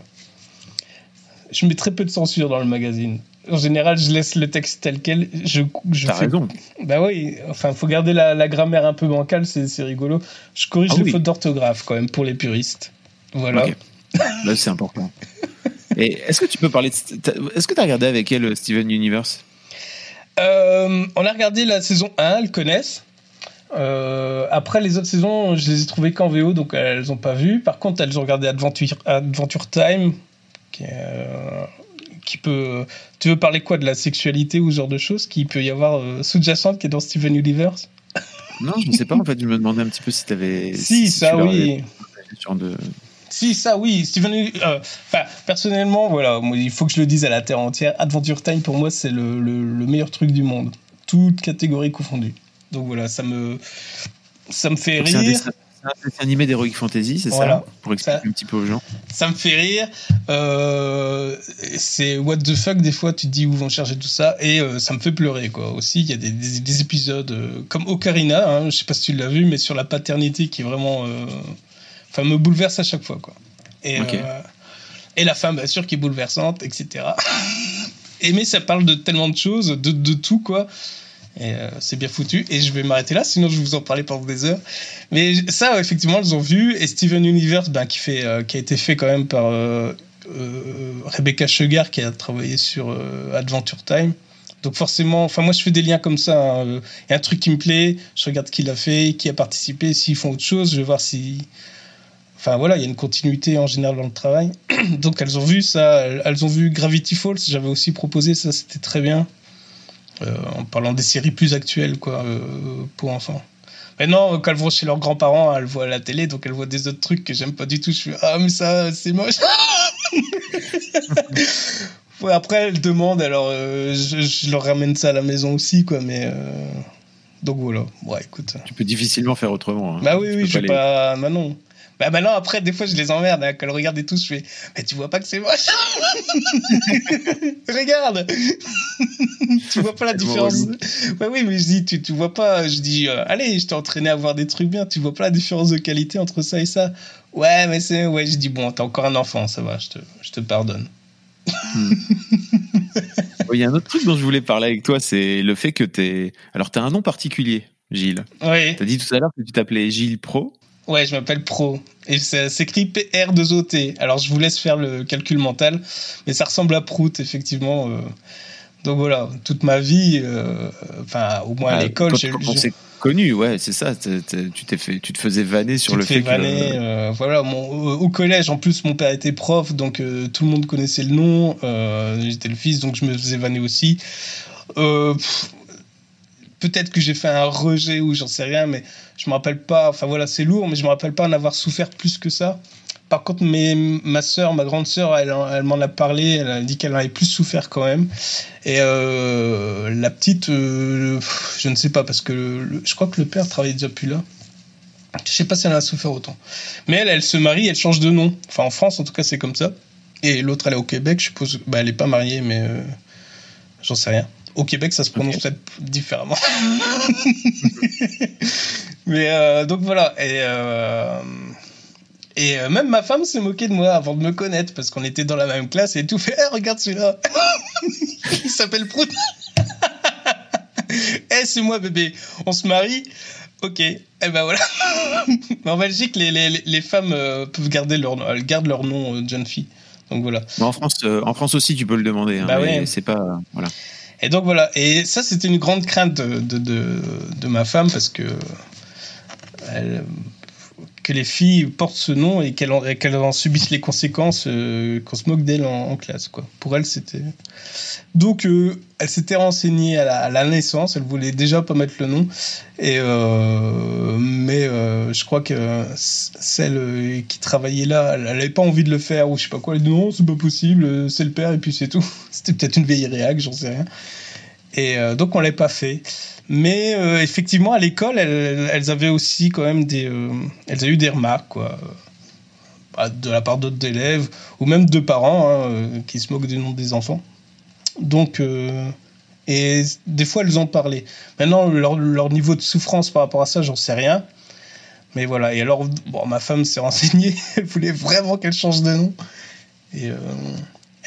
Je mets très peu de censure dans le magazine. En général, je laisse le texte tel quel. Je, je T'as fais raison. Bah oui, enfin, faut garder la, la grammaire un peu bancale, c'est c'est rigolo. Je corrige Ah les oui. fautes d'orthographe quand même pour les puristes. Voilà. Là, c'est important. Et est-ce que tu peux parler de... Est-ce que tu as regardé avec elle euh, Steven Universe? Euh, on a regardé la saison 1, elles connaissent. Euh, après, les autres saisons, je les ai trouvées qu'en VO, donc elles n'ont pas vu. Par contre, elles ont regardé Adventure, Adventure Time, qui, euh, peut. Tu veux parler quoi de la sexualité ou ce genre de choses qui peut y avoir sous-jacente qui est dans Steven Universe? Non, je ne sais pas. En fait, je me demandais un petit peu si tu avais. Si, ça oui. De... Si, ça oui. Steven, euh, personnellement, voilà, moi, il faut que je le dise à la terre entière. Adventure Time, pour moi, c'est le, le- le meilleur truc du monde. Toutes catégories confondues. Donc voilà, ça me, ça me fait rire. dessin, c'est un dessin animé d'Heroic Fantasy, c'est Voilà. ça Pour expliquer Ça- un petit peu aux gens. Ça me fait rire. Euh, c'est what the fuck, des fois, tu te dis où vont chercher tout ça. Et euh, ça me fait pleurer, quoi. Aussi, il y a des, des- des épisodes euh, comme Ocarina, hein, je sais pas si tu l'as vu, mais sur la paternité qui est vraiment. Enfin, me bouleverse à chaque fois, quoi. Et, euh, et la femme, bien sûr, qui est bouleversante, etc. [LAUGHS] et mais ça parle de tellement de choses, de, de tout, quoi. Et euh, c'est bien foutu. Et je vais m'arrêter là, sinon je vais vous en parler pendant des heures. Mais ça, effectivement, ils ont vu. Et Steven Universe, ben, qui, fait, euh, qui a été fait quand même par euh, Rebecca Sugar, qui a travaillé sur Adventure Time. Donc forcément, enfin moi je fais des liens comme ça. hein. Il y a un truc qui me plaît, je regarde qui l'a fait, qui a participé. S'ils font autre chose, je vais voir si. Enfin voilà, il y a une continuité en général dans le travail. [CLEARS THROAT] Donc elles ont vu ça, elles ont vu Gravity Falls. J'avais aussi proposé ça, c'était très bien. Euh, en parlant des séries plus actuelles quoi euh, pour enfants. Maintenant, quand elles vont chez leurs grands-parents, elles voient la télé, donc elles voient des autres trucs que j'aime pas du tout. Je fais ah mais ça c'est moche. [LAUGHS] Ouais, après elles demandent, alors euh, je, je leur ramène ça à la maison aussi quoi, mais euh, donc voilà. Ouais, écoute. Tu peux difficilement faire autrement. hein. Bah oui, Tu oui, je vais les- pas. Bah non. Bah maintenant, après, des fois, je les emmerde. Hein. Quand elles regardent et tout, je fais Mais tu vois pas que c'est moche [LAUGHS] Regarde [LAUGHS] Tu vois pas la différence Bah oui, mais je dis Tu, tu vois pas. Je dis euh, Allez, je t'ai entraîné à voir des trucs bien. Tu vois pas la différence de qualité entre ça et ça Ouais, mais c'est. Ouais, je dis Bon, t'es encore un enfant, ça va, je te, je te pardonne. [LAUGHS] Il y a un autre truc dont je voulais parler avec toi, c'est le fait que t'es. Alors, t'as un nom particulier, Gilles. Oui, T'as dit tout à l'heure que tu t'appelais Gilles Pro. Ouais, je m'appelle Pro. Et ça s'écrit PR2OT. Alors, je vous laisse faire le calcul mental. Mais ça ressemble à Prout, effectivement. euh. Donc voilà, toute ma vie, euh, enfin, au moins à Ah, l'école, j'ai connu, ouais, c'est ça. tu t'es fait, tu te faisais vanner sur tu le fait que. vanner, euh, voilà, mon- au, au collège, en plus, mon père était prof, donc euh, tout le monde connaissait le nom. euh, J'étais le fils, donc je me faisais vanner aussi. Euh, pff, Peut-être que j'ai fait un rejet ou j'en sais rien, mais je me rappelle pas. Enfin voilà, c'est lourd, mais je me rappelle pas en avoir souffert plus que ça. Par contre, ma soeur, ma grande soeur, elle, en- m'en a parlé. Elle a dit qu'elle en avait plus souffert quand même. Et euh, la petite, euh, je ne sais pas parce que je crois que le père travaillait déjà plus là. Je sais pas si elle a souffert autant. Mais elle, elle se marie, elle change de nom. Enfin, en France, en tout cas, c'est comme ça. Et l'autre, elle est au Québec, je suppose. Bah, elle est pas mariée, mais euh, j'en sais rien. Au Québec, ça se prononce peut-être différemment. [LAUGHS] mais euh, donc voilà. Et, euh, et même ma femme s'est moquée de moi avant de me connaître parce qu'on était dans la même classe et tout fait [LAUGHS] hey, regarde celui-là [LAUGHS] Il s'appelle Prout Eh, c'est moi, bébé. On se marie. Ok, et eh ben voilà. en Belgique, les, les, les femmes peuvent garder leur, elles gardent leur nom de jeune fille. Donc voilà. en France, en France aussi, tu peux le demander. Hein, bah ouais. C'est pas voilà. Et donc voilà, et ça c'était une grande crainte de, de, de, ma femme parce que elle, que les filles portent ce nom et qu'elles en, en, subissent les conséquences, euh, qu'on se moque d'elles en, classe. Quoi. Pour elle, c'était. Donc, euh, elle s'était renseignée à la, naissance, elle voulait déjà pas mettre le nom. Et, euh, mais je crois que celle qui travaillait là, elle n'avait pas envie de le faire ou je sais pas quoi. Elle dit non, c'est pas possible, c'est le père et puis c'est tout. [LAUGHS] C'était peut-être une vieille réac, j'en sais rien. Et donc, on l'a pas fait. Mais euh, effectivement, à l'école, elles, avaient aussi quand même des. Euh, elles ont eu des remarques, quoi. Bah, de la part d'autres élèves, ou même de parents hein, euh, qui se moquent du nom des enfants. Donc. et des fois, elles ont parlé. Maintenant, leur, leur, niveau de souffrance par rapport à ça, j'en sais rien. Mais voilà. Et alors, bon, ma femme s'est renseignée. [LAUGHS] Elle voulait vraiment qu'elle change de nom. Et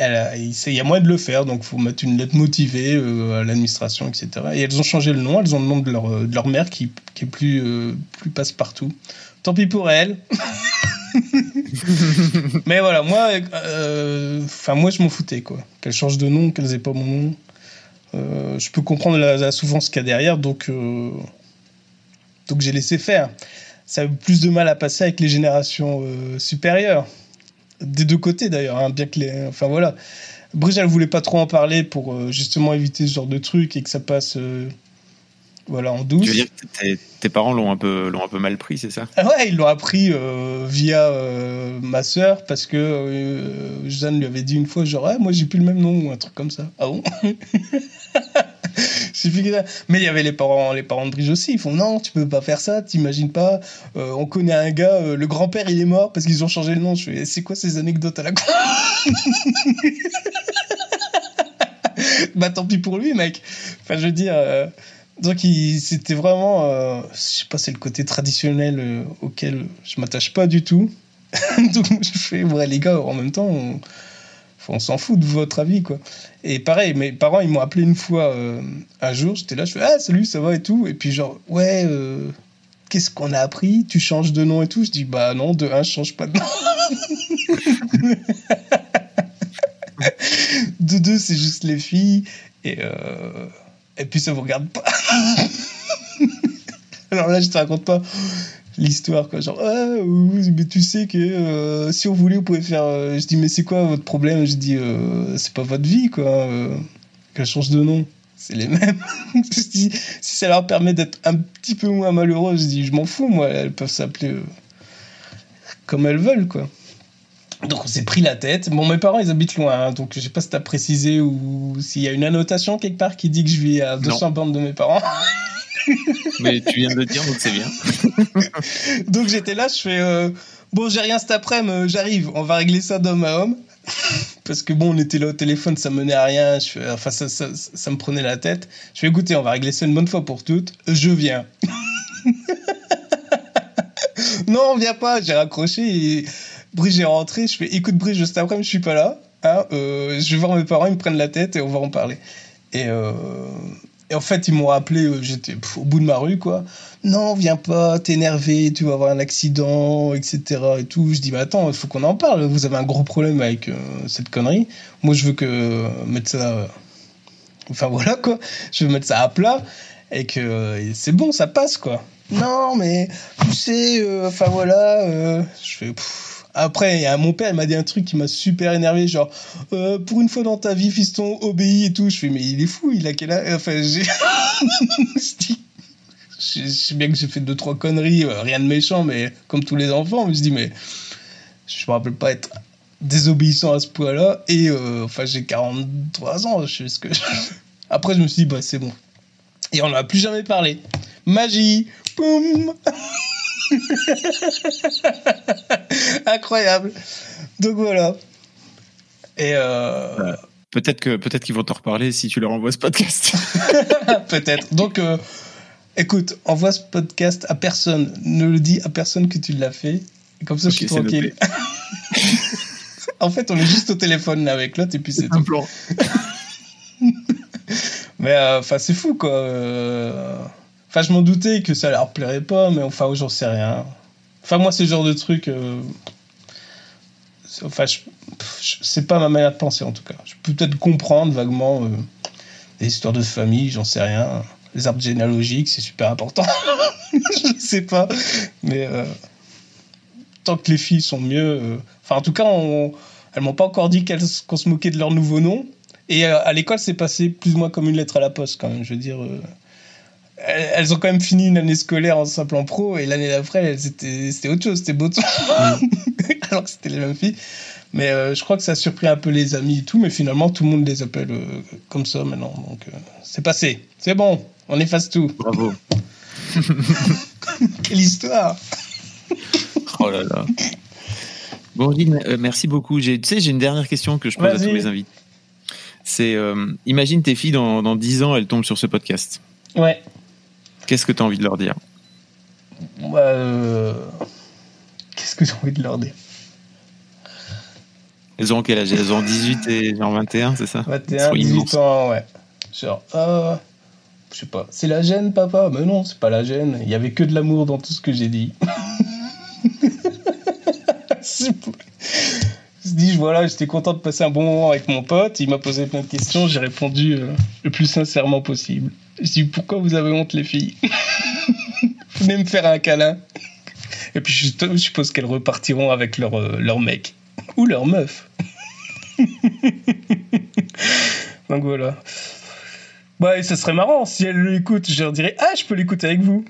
il y a moyen de le faire, donc il faut mettre une lettre motivée euh, à l'administration, etc. Et elles ont changé le nom, elles ont le nom de leur, euh, de leur mère qui, qui est plus, euh, plus passe-partout. Tant pis pour elles. [LAUGHS] Mais voilà, moi, enfin moi je m'en foutais, quoi. Qu'elles changent de nom, qu'elles aient pas mon nom. je peux comprendre la, souffrance qu'il y a derrière, donc, donc j'ai laissé faire. Ça a eu plus de mal à passer avec les générations supérieures des deux côtés d'ailleurs, hein, bien que les. Enfin voilà. Brigitte, elle voulait pas trop en parler pour euh, justement éviter ce genre de truc et que ça passe. Euh, voilà, en douce. Tu veux dire que tes, parents l'ont un, peu, l'ont un peu mal pris, c'est ça? Ah Ouais, ils l'ont appris euh, via ma sœur parce que Jeanne lui avait dit une fois genre, ah, moi j'ai plus le même nom ou un truc comme ça. Ah bon? [LAUGHS] Mais il y avait les parents, les parents de Bridge aussi. Ils font non, tu peux pas faire ça, t'imagines pas. Euh, on connaît un gars, euh, le grand-père il est mort parce qu'ils ont changé le nom. Je fais, c'est quoi ces anecdotes à la con [LAUGHS] Bah tant pis pour lui, mec. Enfin, je veux dire. Euh, donc c'était vraiment, je sais pas, c'est le côté traditionnel auquel je m'attache pas du tout. [LAUGHS] donc je fais, ouais les gars, en même temps, on s'en fout de votre avis, quoi. Et pareil, mes parents, ils m'ont appelé une fois euh, un jour, j'étais là, je fais Ah, salut, ça va et tout. Et puis, genre, ouais, euh, qu'est-ce qu'on a appris? Tu changes de nom et tout? Je dis Bah non, de un, je change pas de nom. [LAUGHS] de deux, c'est juste les filles. Et, euh, et puis, ça vous regarde pas. [LAUGHS] Alors là, je te raconte pas l'histoire quoi. Genre ah, mais tu sais que euh, si on voulait on pouvait faire euh, je dis mais c'est quoi votre problème? Je dis euh, c'est pas votre vie quoi. Qu'elle change de nom. C'est les mêmes. [LAUGHS] Je dis si ça leur permet d'être un petit peu moins malheureux je dis je m'en fous moi. Elles peuvent s'appeler comme elles veulent quoi. Donc on s'est pris la tête. Bon, mes parents, ils habitent loin, hein, donc je sais pas si t'as précisé ou s'il y a une annotation quelque part qui dit que je vis à 200 bandes de mes parents. [LAUGHS] Mais tu viens de le dire, donc c'est bien. [LAUGHS] donc j'étais là, je fais euh, bon, j'ai rien cet après-midi, euh, j'arrive, on va régler ça d'homme à homme. [LAUGHS] Parce que bon, on était là au téléphone, ça menait à rien, enfin ça, ça, ça, me prenait la tête. Je fais écoutez, on va régler ça une bonne fois pour toutes, je viens. [LAUGHS] non, on vient pas, j'ai raccroché et Brice est rentré, je fais écoute Brice, juste après, je suis pas là. Hein, euh, je vais voir mes parents, ils me prennent la tête et on va en parler. Et, euh, et en fait, ils m'ont rappelé, euh, j'étais au bout de ma rue, quoi. Non, viens pas, t'es énervé, tu vas avoir un accident, etc. Et tout. Je dis, mais attends, il faut qu'on en parle. Vous avez un gros problème avec euh, cette connerie. Moi, je veux que euh, mettre ça. Enfin [LAUGHS] voilà, quoi. Je veux mettre ça à plat et que c'est bon, ça passe, quoi. Non, mais tu sais, enfin voilà. je fais. Après, mon père, il m'a dit un truc qui m'a super énervé, genre, euh, pour une fois dans ta vie, fiston, obéis et tout. Je fais, mais il est fou, il a quel âge? Enfin, j'ai. [LAUGHS] je sais bien que j'ai fait deux, trois conneries, euh, rien de méchant, mais comme tous les enfants, je me dis, mais je me rappelle pas être désobéissant à ce point-là. Et euh, enfin, j'ai 43 ans, je sais ce que. [LAUGHS] Après, je me suis dit, bah, c'est bon. Et on n'en a plus jamais parlé. Magie Boum [LAUGHS] [LAUGHS] Incroyable. Donc voilà. Et euh... peut-être que peut-être qu'ils vont t'en reparler si tu leur envoies ce podcast. [LAUGHS] peut-être. Donc euh, écoute, envoie ce podcast à personne. Ne le dis à personne que tu l'as fait. Comme ça, je suis tranquille. [LAUGHS] en fait, on est juste au téléphone là avec l'autre et puis c'est tout. plan. mais euh, enfin, c'est fou quoi. Euh, enfin, je m'en doutais que ça leur plairait pas, mais enfin, j'en sais rien. Enfin, moi, le genre de truc. Euh, enfin, c'est pas ma manière de penser en tout cas. Je peux peut-être comprendre vaguement des histoires de famille, j'en sais rien. Les arbres généalogiques, c'est super important. [LAUGHS] je sais pas. Mais tant que les filles sont mieux. Enfin, en tout cas, on... elles m'ont pas encore dit qu'on se moquait de leur nouveau nom. Et à l'école, c'est passé plus ou moins comme une lettre à la poste, quand même. Je veux dire, elles ont quand même fini une année scolaire en simple en pro, et l'année d'après, c'était autre chose, c'était beau mm. [LAUGHS] Alors que c'était les mêmes filles. Mais je crois que ça a surpris un peu les amis et tout, mais finalement, tout le monde les appelle comme ça maintenant. Donc, c'est passé. C'est bon, on efface tout. Bravo. [LAUGHS] Quelle histoire [LAUGHS] Oh là là. Bon, euh, merci beaucoup. Tu sais, j'ai une dernière question que je pose à tous les invités. C'est, euh, imagine tes filles dans, dans 10 ans, elles tombent sur ce podcast. Ouais. Qu'est-ce que tu as envie de leur dire? Bah, euh, Qu'est-ce que j'ai envie de leur dire? Elles ont quel âge? Elles ont 18 et genre 21, c'est ça? 21, 18 ans, ouais. Genre, euh, je sais pas, c'est la gêne, papa? Mais non, c'est pas la gêne. Il y avait que de l'amour dans tout ce que j'ai dit. [LAUGHS] voilà, j'étais content de passer un bon moment avec mon pote. Il m'a posé plein de questions, j'ai répondu euh, le plus sincèrement possible. Je dis pourquoi vous avez honte les filles? [LAUGHS] Venez me faire un câlin. Et puis je, suppose qu'elles repartiront avec leur, euh, leur mec ou leur meuf. [LAUGHS] Donc voilà. Bah, ça serait marrant si elles l'écoutent. Je leur dirais ah, je peux l'écouter avec vous.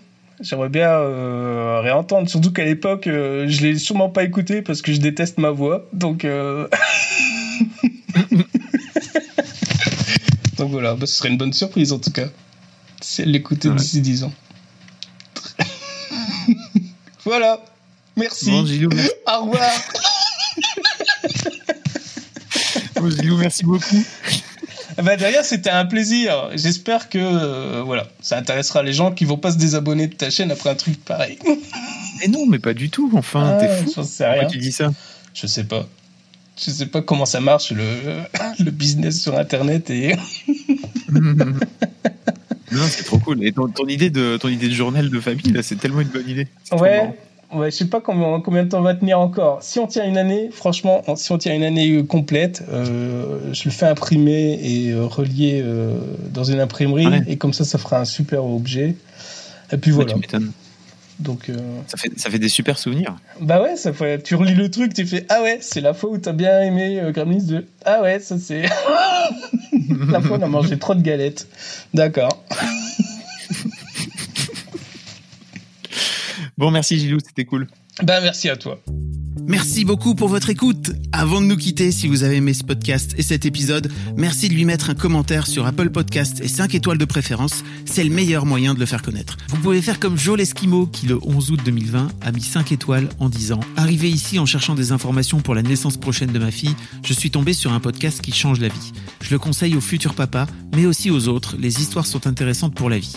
J'aimerais bien euh, réentendre, surtout qu'à l'époque, euh, je l'ai sûrement pas écouté parce que je déteste ma voix. Donc, euh... [LAUGHS] donc voilà, bah, ce serait une bonne surprise en tout cas, si elle l'écoutait d'ici 10 ans. [LAUGHS] voilà, merci. Bon, Gilou, merci. [LAUGHS] Au revoir. bon, Gilou, merci beaucoup. Bah d'ailleurs, c'était un plaisir. J'espère que euh, voilà, ça intéressera les gens qui vont pas se désabonner de ta chaîne après un truc pareil. Mais [LAUGHS] non, mais pas du tout. Enfin, t'es fou. Sais rien. Pourquoi tu dis ça? Je sais pas. Je sais pas comment ça marche le, [LAUGHS] le business sur Internet et. [LAUGHS] non, c'est trop cool. Et ton, idée de ton idée de journal de famille là, c'est tellement une bonne idée. Ouais. Ouais, je sais pas combien, combien de temps va tenir encore. Si on tient une année, franchement, si on tient une année euh, complète, euh, je le fais imprimer et euh, relier dans une imprimerie, et comme ça, ça fera un super objet. Et puis voilà. tu Donc, ça, fait, ça fait des super souvenirs. Bah ouais, ça fait, tu relis le truc, tu fais Ah ouais, c'est la fois où t'as bien aimé Gremlins 2. Ah ouais, ça c'est. [LAUGHS] la fois où on a mangé trop de galettes. D'accord. [LAUGHS] Bon, merci Gilou, c'était cool. Ben, merci à toi. Merci beaucoup pour votre écoute. Avant de nous quitter, si vous avez aimé ce podcast et cet épisode, merci de lui mettre un commentaire sur Apple Podcast et 5 étoiles de préférence. C'est le meilleur moyen de le faire connaître. Vous pouvez faire comme Joel Esquimo qui le 11 août 2020 a mis 5 étoiles en disant Arrivé ici en cherchant des informations pour la naissance prochaine de ma fille, je suis tombé sur un podcast qui change la vie. Je le conseille aux futurs papas, mais aussi aux autres. Les histoires sont intéressantes pour la vie.